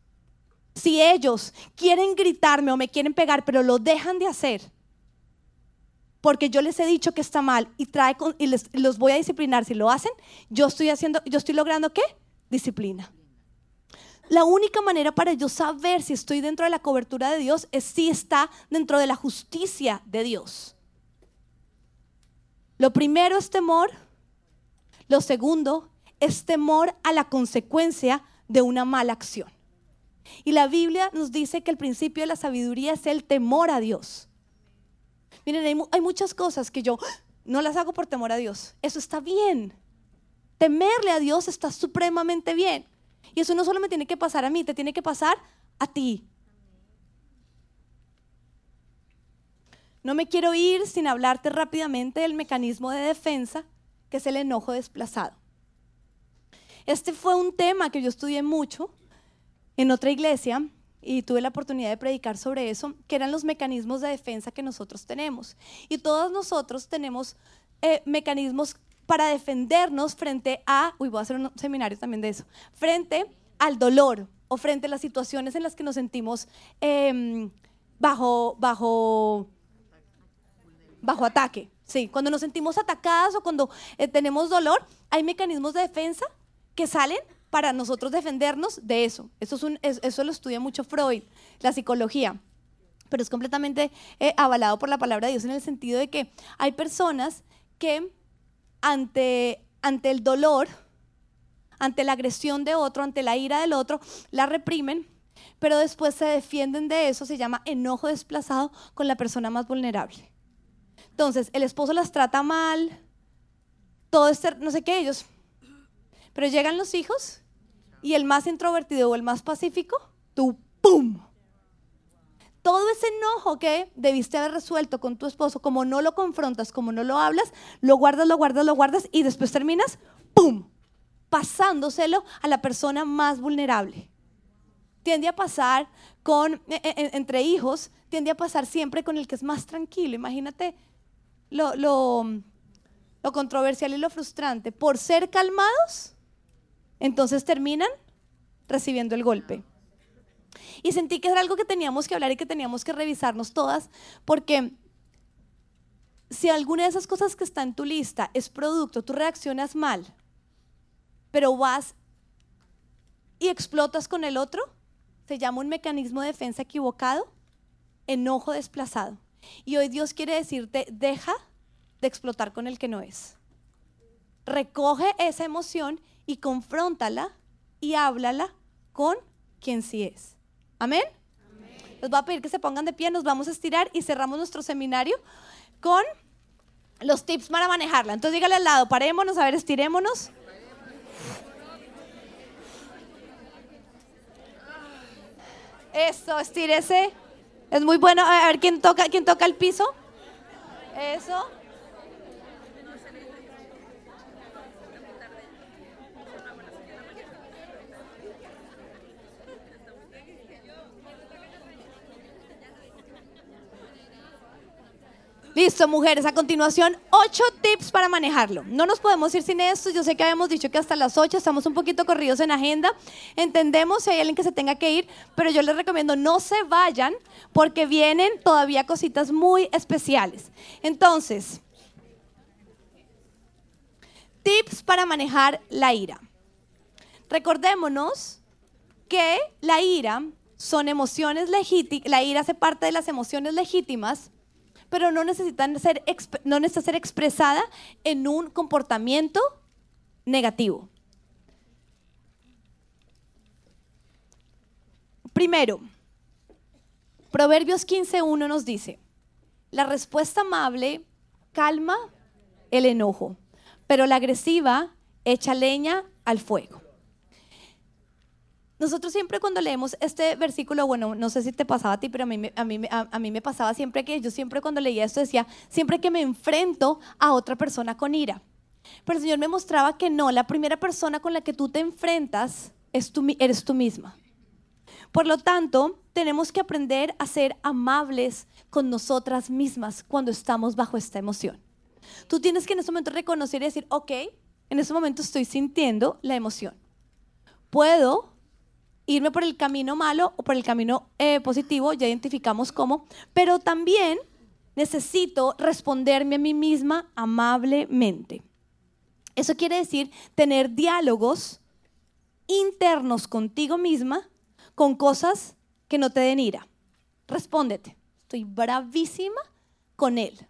Si ellos quieren gritarme o me quieren pegar, pero lo dejan de hacer, porque yo les he dicho que está mal y, trae y les, los voy a disciplinar si lo hacen, yo estoy haciendo, yo estoy logrando qué? Disciplina. La única manera para yo saber si estoy dentro de la cobertura de Dios es si está dentro de la justicia de Dios. Lo primero es temor. Lo segundo es temor a la consecuencia de una mala acción. Y la Biblia nos dice que el principio de la sabiduría es el temor a Dios. Miren, hay, muchas cosas que yo no las hago por temor a Dios. Eso está bien. Temerle a Dios está supremamente bien. Y eso no solo me tiene que pasar a mí, te tiene que pasar a ti. No me quiero ir sin hablarte rápidamente del mecanismo de defensa, que es el enojo desplazado. Este fue un tema que yo estudié mucho en otra iglesia y tuve la oportunidad de predicar sobre eso, que eran los mecanismos de defensa que nosotros tenemos. Y todos nosotros tenemos eh, mecanismos para defendernos frente a, uy, voy a hacer un seminario también de eso, frente al dolor o frente a las situaciones en las que nos sentimos em, bajo, bajo, bajo ataque. Sí, cuando nos sentimos atacadas o cuando eh, tenemos dolor, hay mecanismos de defensa que salen para nosotros defendernos de eso. Eso, es un, eso lo estudia mucho Freud, la psicología, pero es completamente eh, avalado por la palabra de Dios en el sentido de que hay personas que ante, ante el dolor, ante la agresión de otro, ante la ira del otro, la reprimen, pero después se defienden de eso, se llama enojo desplazado con la persona más vulnerable. Entonces, el esposo las trata mal, todo este, no sé qué, ellos. Pero llegan los hijos y el más introvertido o el más pacífico, tú, ¡pum! Todo ese enojo que debiste haber resuelto con tu esposo, como no lo confrontas, como no lo hablas, lo guardas, lo guardas, lo guardas y después terminas, ¡pum! Pasándoselo a la persona más vulnerable. Tiende a pasar con, e, e, entre hijos, tiende a pasar siempre con el que es más tranquilo. Imagínate lo, lo, lo controversial y lo frustrante. Por ser calmados, entonces terminan recibiendo el golpe. Y sentí que era algo que teníamos que hablar y que teníamos que revisarnos todas, porque si alguna de esas cosas que está en tu lista es producto, tú reaccionas mal, pero vas y explotas con el otro, se llama un mecanismo de defensa equivocado, enojo desplazado. Y hoy Dios quiere decirte, deja de explotar con el que no es. Recoge esa emoción y confróntala y háblala con quien sí es. Amén. Les voy a pedir que se pongan de pie, nos vamos a estirar y cerramos nuestro seminario con los tips para manejarla. Entonces dígale al lado, parémonos, a ver, estirémonos. Eso, estírese. Es muy bueno. A ver quién toca, quién toca el piso. Eso. Listo, mujeres. A continuación, ocho tips para manejarlo. No nos podemos ir sin esto. Yo sé que habíamos dicho que hasta las ocho estamos un poquito corridos en agenda. Entendemos si hay alguien que se tenga que ir, pero yo les recomiendo no se vayan porque vienen todavía cositas muy especiales. Entonces, tips para manejar la ira. Recordémonos que la ira son emociones legítimas, la ira hace parte de las emociones legítimas pero no, necesitan ser, no necesita ser expresada en un comportamiento negativo. Primero, Proverbios 15.1 nos dice, la respuesta amable calma el enojo, pero la agresiva echa leña al fuego. Nosotros siempre cuando leemos este versículo, bueno, no sé si te pasaba a ti, pero a mí, a mí, a, mí me pasaba siempre que yo siempre cuando leía esto decía, siempre que me enfrento a otra persona con ira. Pero el Señor me mostraba que no, la primera persona con la que tú te enfrentas es tú, eres tú misma. Por lo tanto, tenemos que aprender a ser amables con nosotras mismas cuando estamos bajo esta emoción. Tú tienes que en ese momento reconocer y decir, ok, en ese momento estoy sintiendo la emoción. Puedo irme por el camino malo o por el camino eh, positivo, ya identificamos cómo, pero también necesito responderme a mí misma amablemente. Eso quiere decir tener diálogos internos contigo misma con cosas que no te den ira. Respóndete, estoy bravísima con él,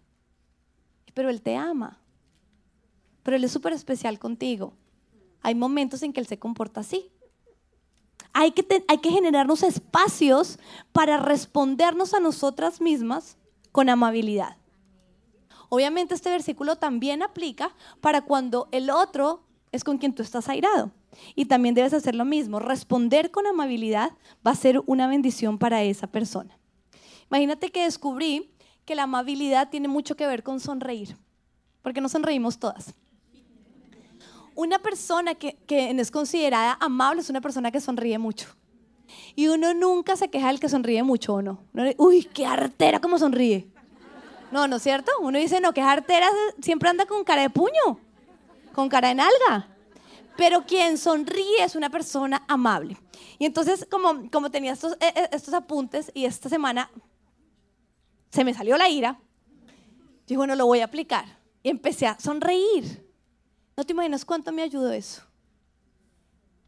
pero él te ama, pero él es súper especial contigo. Hay momentos en que él se comporta así hay que, hay que generarnos espacios para respondernos a nosotras mismas con amabilidad. Obviamente este versículo también aplica para cuando el otro es con quien tú estás airado. Y también debes hacer lo mismo. Responder con amabilidad va a ser una bendición para esa persona. Imagínate que descubrí que la amabilidad tiene mucho que ver con sonreír, porque no sonreímos todas una persona que, es considerada amable es una persona que sonríe mucho. Y uno nunca se queja del que sonríe mucho, ¿o no? Uy, qué artera como sonríe. No, ¿no es cierto? Uno dice, no, qué artera siempre anda con cara de puño, con cara de nalga. Pero quien sonríe es una persona amable. Y entonces, como, como tenía estos, eh, estos apuntes y esta semana se me salió la ira, dije, bueno, lo voy a aplicar. Y empecé a sonreír. No te imaginas cuánto me ayudó eso.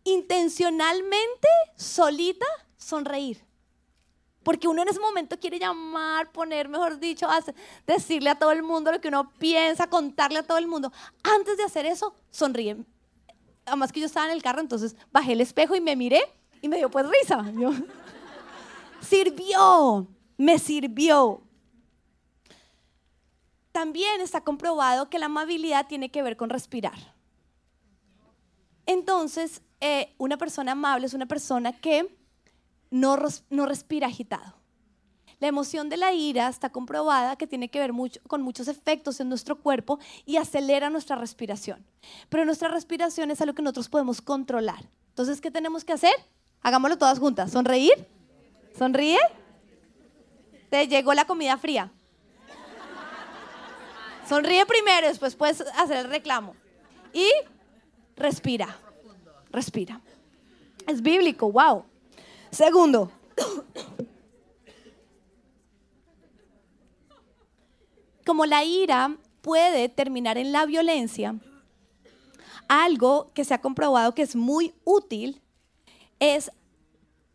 Intencionalmente, solita, sonreír. Porque uno en ese momento quiere llamar, poner, mejor dicho, decirle a todo el mundo lo que uno piensa, contarle a todo el mundo. Antes de hacer eso, sonríe. Además que yo estaba en el carro, entonces bajé el espejo y me miré y me dio pues risa. sirvió, me sirvió. También está comprobado que la amabilidad tiene que ver con respirar. Entonces, eh, una persona amable es una persona que no, no respira agitado. La emoción de la ira está comprobada que tiene que ver con muchos efectos en nuestro cuerpo y acelera nuestra respiración. Pero nuestra respiración es algo que nosotros podemos controlar. Entonces, ¿qué tenemos que hacer? Hagámoslo todas juntas. ¿Sonreír? ¿Sonríe? Te llegó la comida fría. Sonríe primero, después puedes hacer el reclamo. Y respira. Respira. Es bíblico, wow. Segundo. Como la ira puede terminar en la violencia, algo que se ha comprobado que es muy útil es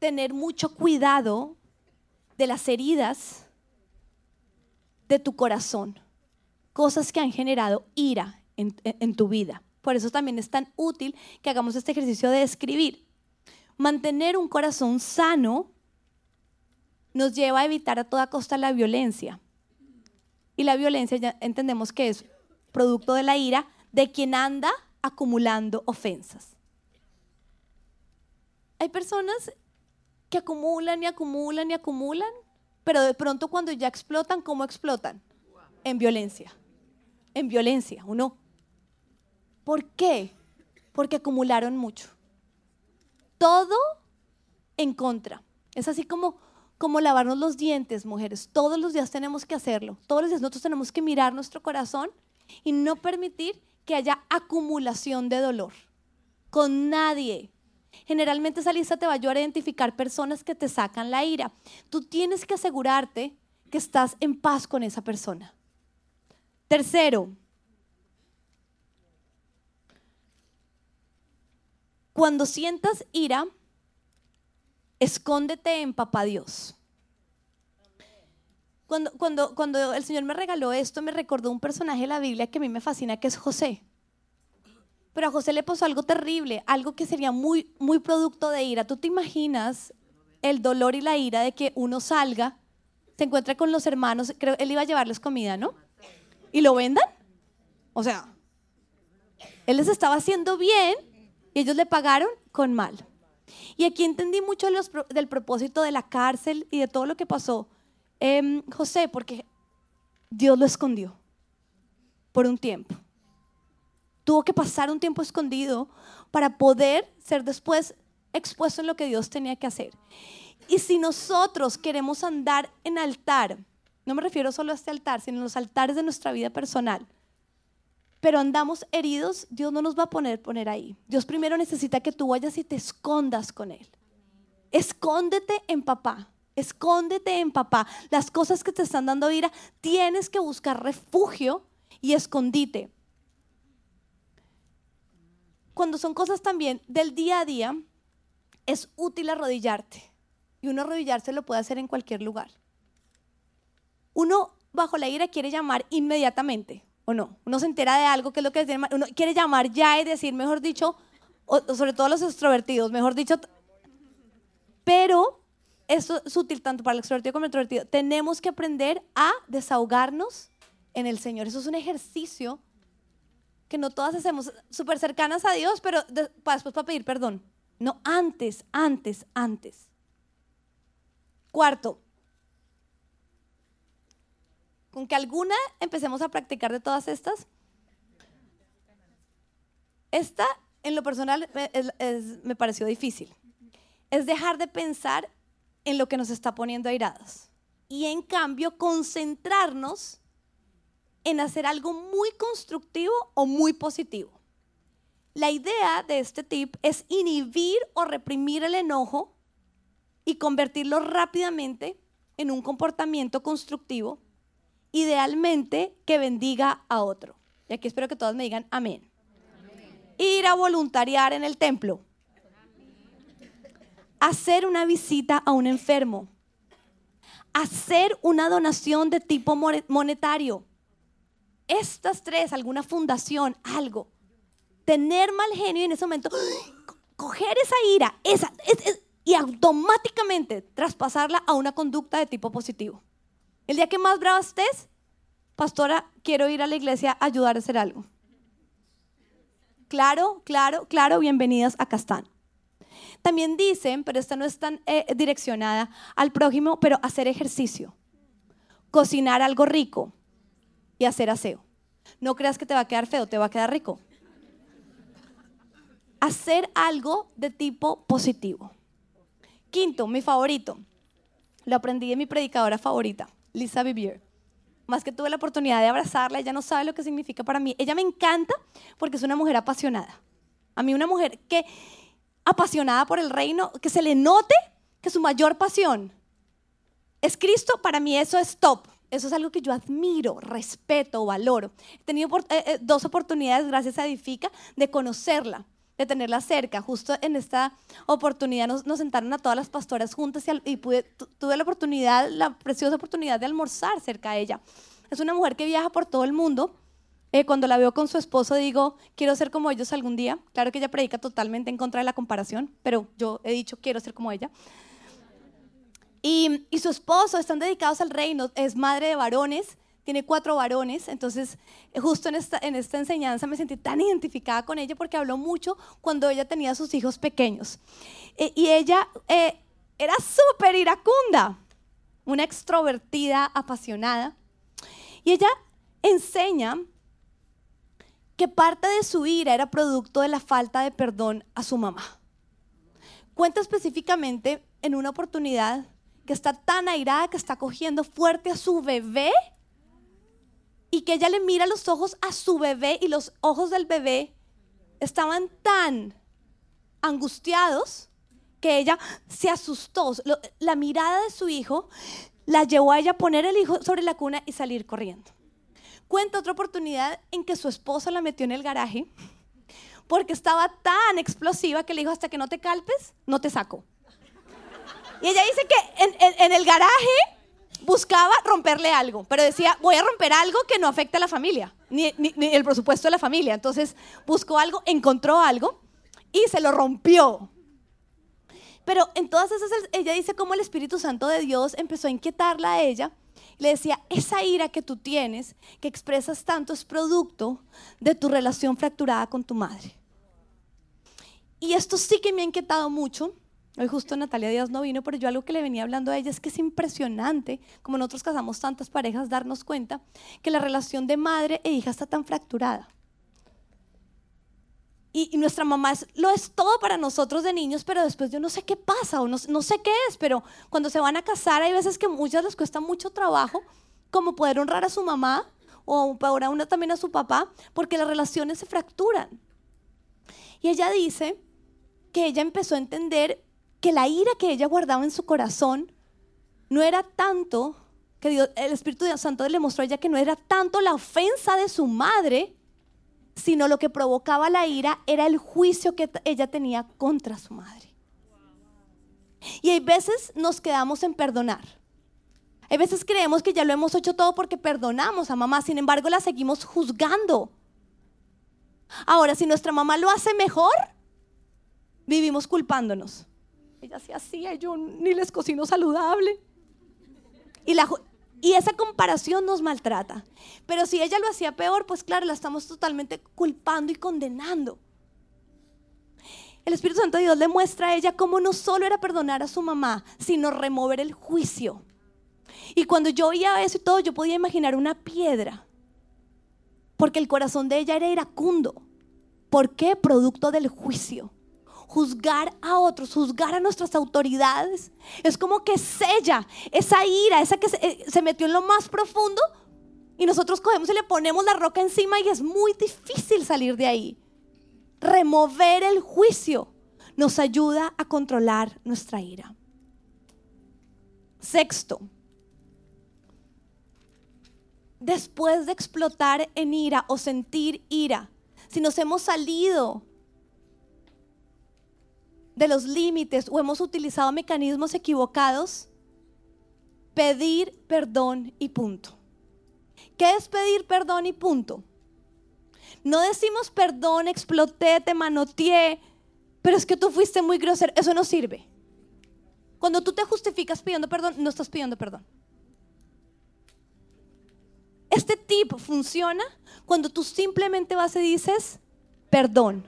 tener mucho cuidado de las heridas de tu corazón, cosas que han generado ira en, tu vida. Por eso también es tan útil que hagamos este ejercicio de escribir. Mantener un corazón sano nos lleva a evitar a toda costa la violencia. Y la violencia ya entendemos que es producto de la ira de quien anda acumulando ofensas. Hay personas que acumulan y acumulan y acumulan, pero de pronto cuando ya explotan, ¿cómo explotan? En violencia. En violencia, ¿o no? ¿Por qué? Porque acumularon mucho. Todo en contra. Es así como, como lavarnos los dientes, mujeres. Todos los días tenemos que hacerlo. Todos los días nosotros tenemos que mirar nuestro corazón y no permitir que haya acumulación de dolor. Con nadie. Generalmente esa lista te va a ayudar a identificar personas que te sacan la ira. Tú tienes que asegurarte que estás en paz con esa persona. Tercero, cuando sientas ira, escóndete en papá Dios. Cuando, cuando, cuando el Señor me regaló esto, me recordó un personaje de la Biblia que a mí me fascina, que es José. Pero a José le pasó algo terrible, algo que sería muy, muy producto de ira. ¿Tú te imaginas el dolor y la ira de que uno salga, se encuentre con los hermanos, creo él iba a llevarles comida, ¿no? Y lo vendan. O sea, él les estaba haciendo bien y ellos le pagaron con mal. Y aquí entendí mucho del propósito de la cárcel y de todo lo que pasó em, José, porque Dios lo escondió por un tiempo tuvo que pasar un tiempo escondido para poder ser después expuesto en lo que Dios tenía que hacer. Y si nosotros queremos andar en altar, no me refiero solo a este altar, sino en los altares de nuestra vida personal, pero andamos heridos, Dios no nos va a poner, poner ahí. Dios primero necesita que tú vayas y te escondas con Él. Escóndete en papá. Escóndete en papá. Las cosas que te están dando ira, tienes que buscar refugio y escondite cuando son cosas también del día a día, es útil arrodillarte. Y uno arrodillarse lo puede hacer en cualquier lugar. Uno bajo la ira quiere llamar inmediatamente, ¿o no? Uno se entera de algo que es lo que es, uno quiere llamar ya y decir, mejor dicho, sobre todo los extrovertidos, mejor dicho, pero eso es útil tanto para el extrovertido como el introvertido. Tenemos que aprender a desahogarnos en el Señor. Eso es un ejercicio que no todas hacemos súper cercanas a Dios, pero después para pedir perdón. No, antes, antes, antes. Cuarto, con que alguna empecemos a practicar de todas estas. Esta, en lo personal, me pareció difícil. es dejar de pensar en lo que nos está poniendo airados y en cambio concentrarnos en hacer algo muy constructivo o muy positivo. La idea de este tip es inhibir o reprimir el enojo y convertirlo rápidamente en un comportamiento constructivo, idealmente que bendiga a otro. Y aquí espero que todos me digan amén. Ir a voluntariar en el templo. Hacer una visita a un enfermo. Hacer una donación de tipo monetario. Estas tres, alguna fundación, algo. Tener mal genio y en ese momento coger esa ira, esa, y automáticamente traspasarla a una conducta de tipo positivo. El día que más brava estés, pastora, quiero ir a la iglesia a ayudar a hacer algo. Claro, claro, claro, bienvenidas, acá están. También dicen, pero esta no es tan eh, direccionada al prójimo, pero hacer ejercicio, cocinar algo rico y hacer aseo. No creas que te va a quedar feo, te va a quedar rico. Hacer algo de tipo positivo. Quinto, mi favorito. Lo aprendí de mi predicadora favorita, Lisa Vivier. Más que tuve la oportunidad de abrazarla, ella no sabe lo que significa para mí. Ella me encanta porque es una mujer apasionada. A mí una mujer que apasionada por el reino, que se le note que su mayor pasión es Cristo, para mí eso es top. Eso es algo que yo admiro, respeto, valoro. He tenido eh, eh, dos oportunidades, gracias a Edifica, de conocerla de tenerla cerca. Justo en esta oportunidad nos, sentaron a todas las pastoras juntas y, tuve la oportunidad, la preciosa oportunidad de almorzar cerca de ella. Es una mujer que viaja por todo el mundo. Eh, cuando la veo con su esposo digo, quiero ser como ellos algún día. Claro que ella predica totalmente en contra de la comparación, pero yo he dicho, quiero ser como ella. Y, y su esposo están dedicados al reino, es madre de varones tiene cuatro varones, entonces justo en esta, en esta enseñanza me sentí tan identificada con ella porque habló mucho cuando ella tenía sus hijos pequeños. E, y ella eh, era súper iracunda, una extrovertida, apasionada. Y ella enseña que parte de su ira era producto de la falta de perdón a su mamá. Cuenta específicamente en una oportunidad que está tan airada que está cogiendo fuerte a su bebé y que ella le mira los ojos a su bebé y los ojos del bebé estaban tan angustiados que ella se asustó. La mirada de su hijo la llevó a ella a poner el hijo sobre la cuna y salir corriendo. Cuenta otra oportunidad en que su esposo la metió en el garaje porque estaba tan explosiva que le dijo, hasta que no te calpes, no te saco. Y ella dice que en el garaje buscaba romperle algo, pero decía, voy a romper algo que no afecte a la familia, ni, el presupuesto de la familia. Entonces buscó algo, encontró algo y se lo rompió. Pero en todas esas, ella dice cómo el Espíritu Santo de Dios empezó a inquietarla a ella. Le decía, esa ira que tú tienes, que expresas tanto, es producto de tu relación fracturada con tu madre. Y esto sí que me ha inquietado mucho Hoy justo Natalia Díaz no vino, pero yo algo que le venía hablando a ella es que es impresionante, como nosotros casamos tantas parejas, darnos cuenta que la relación de madre e hija está tan fracturada. Y, nuestra mamá lo es todo para nosotros de niños, pero después yo no sé qué pasa o no, no sé qué es, pero cuando se van a casar hay veces que muchas les cuesta mucho trabajo, como poder honrar a su mamá o ahora una también a su papá, porque las relaciones se fracturan. Y ella dice que ella empezó a entender que la ira que ella guardaba en su corazón no era tanto, que Dios, el Espíritu Santo le mostró a ella que no era tanto la ofensa de su madre, sino lo que provocaba la ira era el juicio que ella tenía contra su madre. Y hay veces nos quedamos en perdonar. Hay veces creemos que ya lo hemos hecho todo porque perdonamos a mamá, sin embargo la seguimos juzgando. Ahora, si nuestra mamá lo hace mejor, vivimos culpándonos. Ella se hacía, yo ni les cocino saludable. Y, esa comparación nos maltrata. Pero si ella lo hacía peor, pues claro, la estamos totalmente culpando y condenando. El Espíritu Santo de Dios le muestra a ella cómo no solo era perdonar a su mamá, sino remover el juicio. Y cuando yo oía eso y todo, yo podía imaginar una piedra. Porque el corazón de ella era iracundo. ¿Por qué? Producto del juicio juzgar a otros, juzgar a nuestras autoridades, es como que sella esa ira, esa que se, eh, se metió en lo más profundo y nosotros cogemos y le ponemos la roca encima y es muy difícil salir de ahí. Remover el juicio nos ayuda a controlar nuestra ira. Sexto, después de explotar en ira o sentir ira, si nos hemos salido de los límites o hemos utilizado mecanismos equivocados, pedir perdón y punto. ¿Qué es pedir perdón y punto? No decimos perdón, exploté, te manoteé, pero es que tú fuiste muy grosero. Eso no sirve. Cuando tú te justificas pidiendo perdón, no estás pidiendo perdón. Este tip funciona cuando tú simplemente vas y dices, perdón,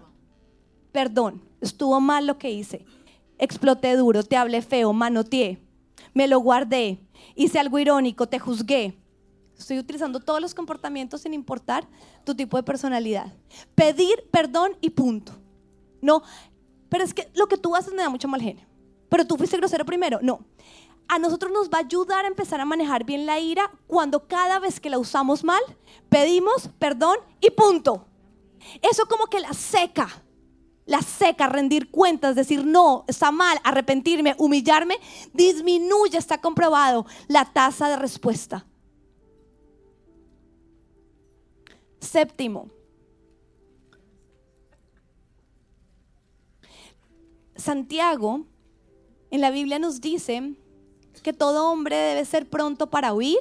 perdón, estuvo mal lo que hice, exploté duro, te hablé feo, manoteé, me lo guardé, hice algo irónico, te juzgué. Estoy utilizando todos los comportamientos sin importar tu tipo de personalidad. Pedir perdón y punto. No, pero es que lo que tú haces me da mucho mal genio. Pero tú fuiste grosero primero. No. A nosotros nos va a ayudar a empezar a manejar bien la ira cuando cada vez que la usamos mal, pedimos perdón y punto. Eso como que la seca, la seca, rendir cuentas, decir no, está mal, arrepentirme, humillarme, disminuye, está comprobado, la tasa de respuesta. Séptimo, Santiago en la Biblia nos dice que todo hombre debe ser pronto para oír,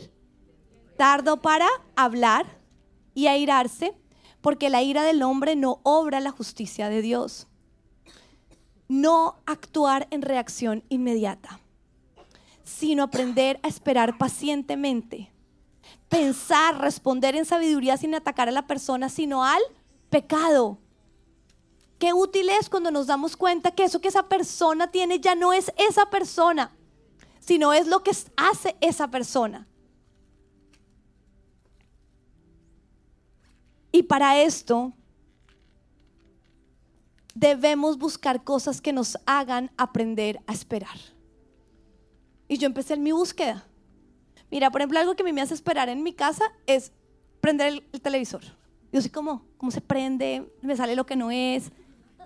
tardo para hablar y airarse, porque la ira del hombre no obra la justicia de Dios. No actuar en reacción inmediata, sino aprender a esperar pacientemente. Pensar, responder en sabiduría sin atacar a la persona, sino al pecado. Qué útil es cuando nos damos cuenta que eso que esa persona tiene ya no es esa persona, sino es lo que hace esa persona. Y para esto debemos buscar cosas que nos hagan aprender a esperar. Y yo empecé en mi búsqueda. Mira, por ejemplo, algo que a mí me hace esperar en mi casa es prender el, televisor. Yo sé cómo, cómo se prende, me sale lo que no es,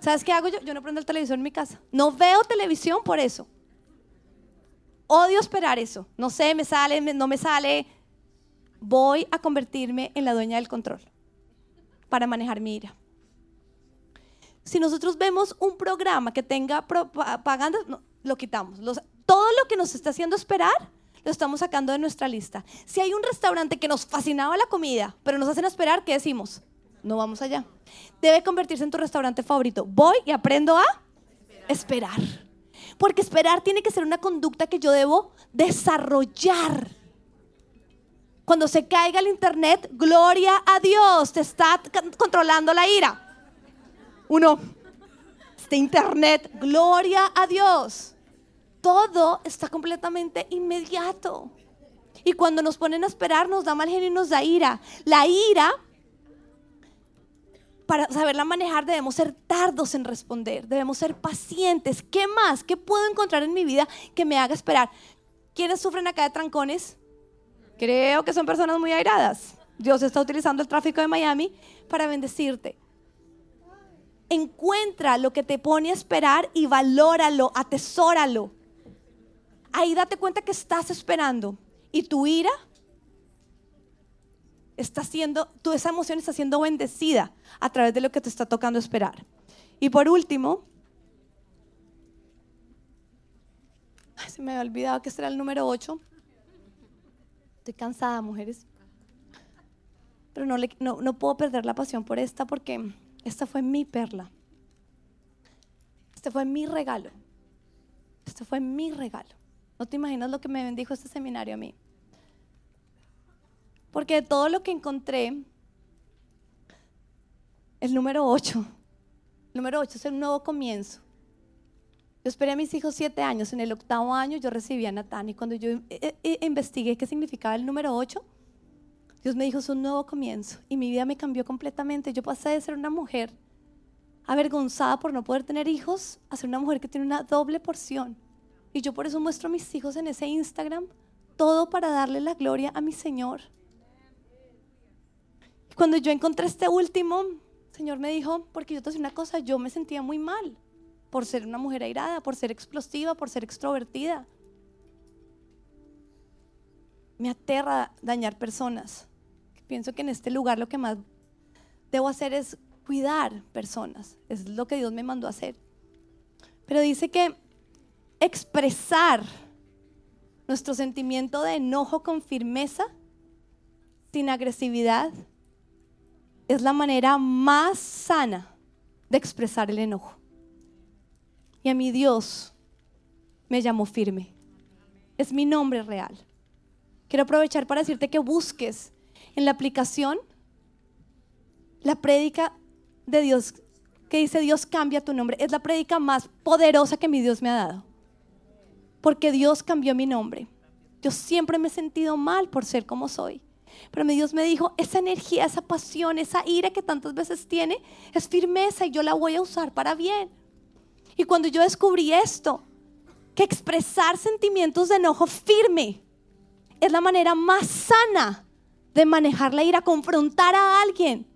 ¿Sabes qué hago yo? Yo no prendo el televisor en mi casa. No veo televisión por eso. Odio esperar eso. No sé, me sale, no me sale. Voy a convertirme en la dueña del control para manejar mi ira. Si nosotros vemos un programa que tenga propaganda, lo quitamos. todo lo que nos está haciendo esperar, lo estamos sacando de nuestra lista. Si hay un restaurante que nos fascinaba la comida, pero nos hacen esperar, ¿qué decimos? no vamos allá. Debe convertirse en tu restaurante favorito. Voy y aprendo a esperar. Porque esperar tiene que ser una conducta que yo debo desarrollar. Cuando se caiga el internet, gloria a Dios, te está controlando la ira. Uno, este internet, gloria a Dios. Todo está completamente inmediato. Y cuando nos ponen a esperar, nos da mal genio y nos da ira. La ira para saberla manejar debemos ser tardos en responder, debemos ser pacientes. ¿Qué más? ¿Qué puedo encontrar en mi vida que me haga esperar? ¿Quiénes sufren acá de trancones? Creo que son personas muy airadas. Dios está utilizando el tráfico de Miami para bendecirte. Encuentra lo que te pone a esperar y valóralo, atesóralo. Ahí date cuenta que estás esperando y tu ira está siendo, tu esa emoción está siendo bendecida a través de lo que te está tocando esperar. Y por último, se me había olvidado que este era el número 8. Estoy cansada, mujeres. Pero no, no, no puedo perder la pasión por esta porque esta fue mi perla. Este fue mi regalo. Este fue mi regalo. No te imaginas lo que me bendijo este seminario a mí. Porque de todo lo que encontré, el número 8, el número 8 es el nuevo comienzo. Yo esperé a mis hijos siete años. En el octavo año yo recibí a Natán y cuando yo eh, eh, eh, investigué qué significaba el número 8, Dios me dijo, es un nuevo comienzo. Y mi vida me cambió completamente. Yo pasé de ser una mujer avergonzada por no poder tener hijos a ser una mujer que tiene una doble porción. Y yo por eso muestro a mis hijos en ese Instagram, todo para darle la gloria a mi Señor. Cuando yo encontré este último, el Señor me dijo, porque yo te decía una cosa, yo me sentía muy mal por ser una mujer airada, por ser explosiva, por ser extrovertida. Me aterra dañar personas. Pienso que en este lugar lo que más debo hacer es cuidar personas. Es lo que Dios me mandó hacer. Pero dice que expresar nuestro sentimiento de enojo con firmeza, sin agresividad, es la manera más sana de expresar el enojo. Y a mi Dios me llamó firme. Es mi nombre real. Quiero aprovechar para decirte que busques en la aplicación la prédica de Dios que dice Dios cambia tu nombre. Es la prédica más poderosa que mi Dios me ha dado. Porque Dios cambió mi nombre. Yo siempre me he sentido mal por ser como soy. Pero mi Dios me dijo, esa energía, esa pasión, esa ira que tantas veces tiene, es firmeza y yo la voy a usar para bien. Y cuando yo descubrí esto, que expresar sentimientos de enojo firme es la manera más sana de manejar la ira, confrontar a alguien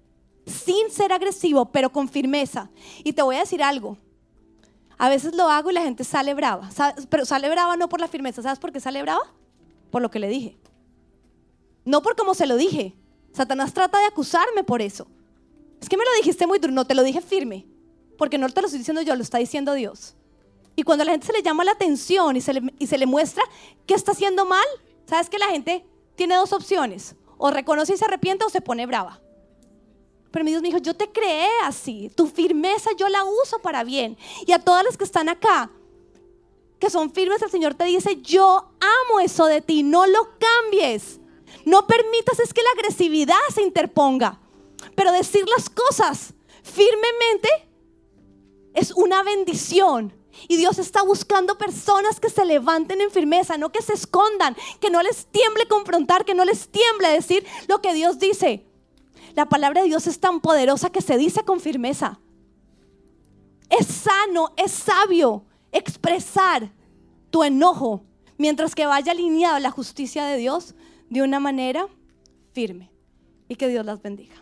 sin ser agresivo, pero con firmeza. Y te voy a decir algo. A veces lo hago y la gente sale brava. Pero sale brava no por la firmeza. ¿Sabes por qué sale brava? Por lo que le dije. No por cómo se lo dije. Satanás trata de acusarme por eso. Es que me lo dijiste muy duro. No, te lo dije firme. Porque no te lo estoy diciendo yo, lo está diciendo Dios. Y cuando a la gente se le llama la atención y se le, muestra que está haciendo mal, ¿sabes que la gente tiene dos opciones? O reconoce y se arrepiente o se pone brava. Pero mi Dios me dijo, yo te creé así, tu firmeza yo la uso para bien. Y a todas las que están acá, que son firmes, el Señor te dice, yo amo eso de ti, no lo cambies. No permitas es que la agresividad se interponga. Pero decir las cosas firmemente es una bendición. Y Dios está buscando personas que se levanten en firmeza, no que se escondan, que no les tiemble confrontar, que no les tiemble decir lo que Dios dice. La palabra de Dios es tan poderosa que se dice con firmeza. Es sano, es sabio expresar tu enojo mientras que vaya alineado a la justicia de Dios de una manera firme. Y que Dios las bendiga.